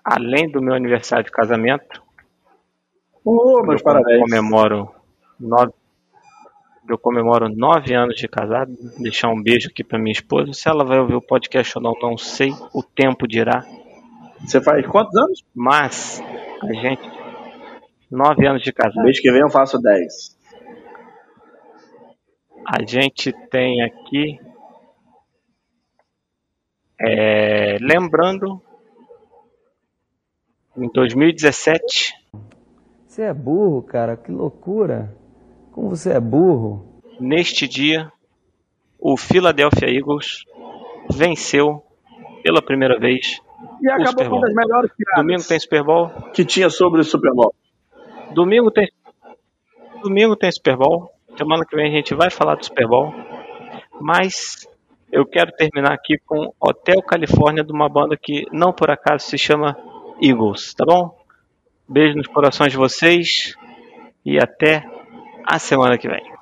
além do meu aniversário de casamento, Ô, meus eu parabéns. comemoro nove, eu comemoro nove anos de casado. Deixar um beijo aqui pra minha esposa. Se ela vai ouvir o podcast ou não, não sei. O tempo dirá. Você faz quantos anos? Mas a gente nove anos de casado. Mês que vem eu faço 10. A gente tem aqui é, lembrando em 2017 Você é burro, cara, que loucura. Como você é burro. neste dia, o Philadelphia Eagles venceu pela primeira vez. E o acabou Super com Bowl. uma das melhores piadas Domingo tem Super Bowl. que tinha sobre o Super Bowl. Domingo tem. Domingo tem Super Bowl. Semana que vem a gente vai falar do Super Bowl. Mas eu quero terminar aqui com Hotel Califórnia de uma banda que não por acaso se chama Eagles, tá bom? Beijo nos corações de vocês e até a semana que vem.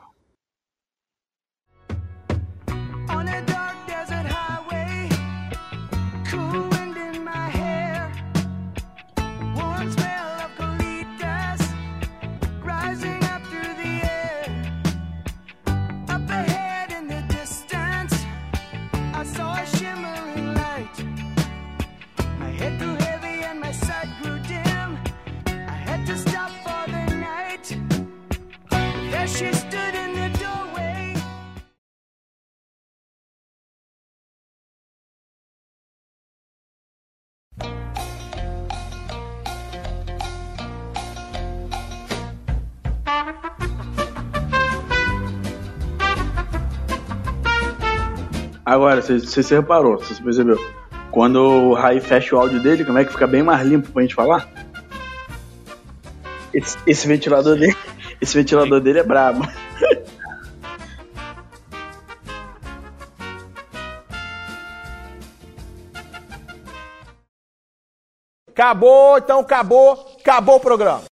Agora, você, reparou, você percebeu? Quando o Raí fecha o áudio dele, como é que fica bem mais limpo pra gente falar? Esse, esse ventilador dele, esse ventilador dele é brabo. Acabou, então acabou, acabou o programa.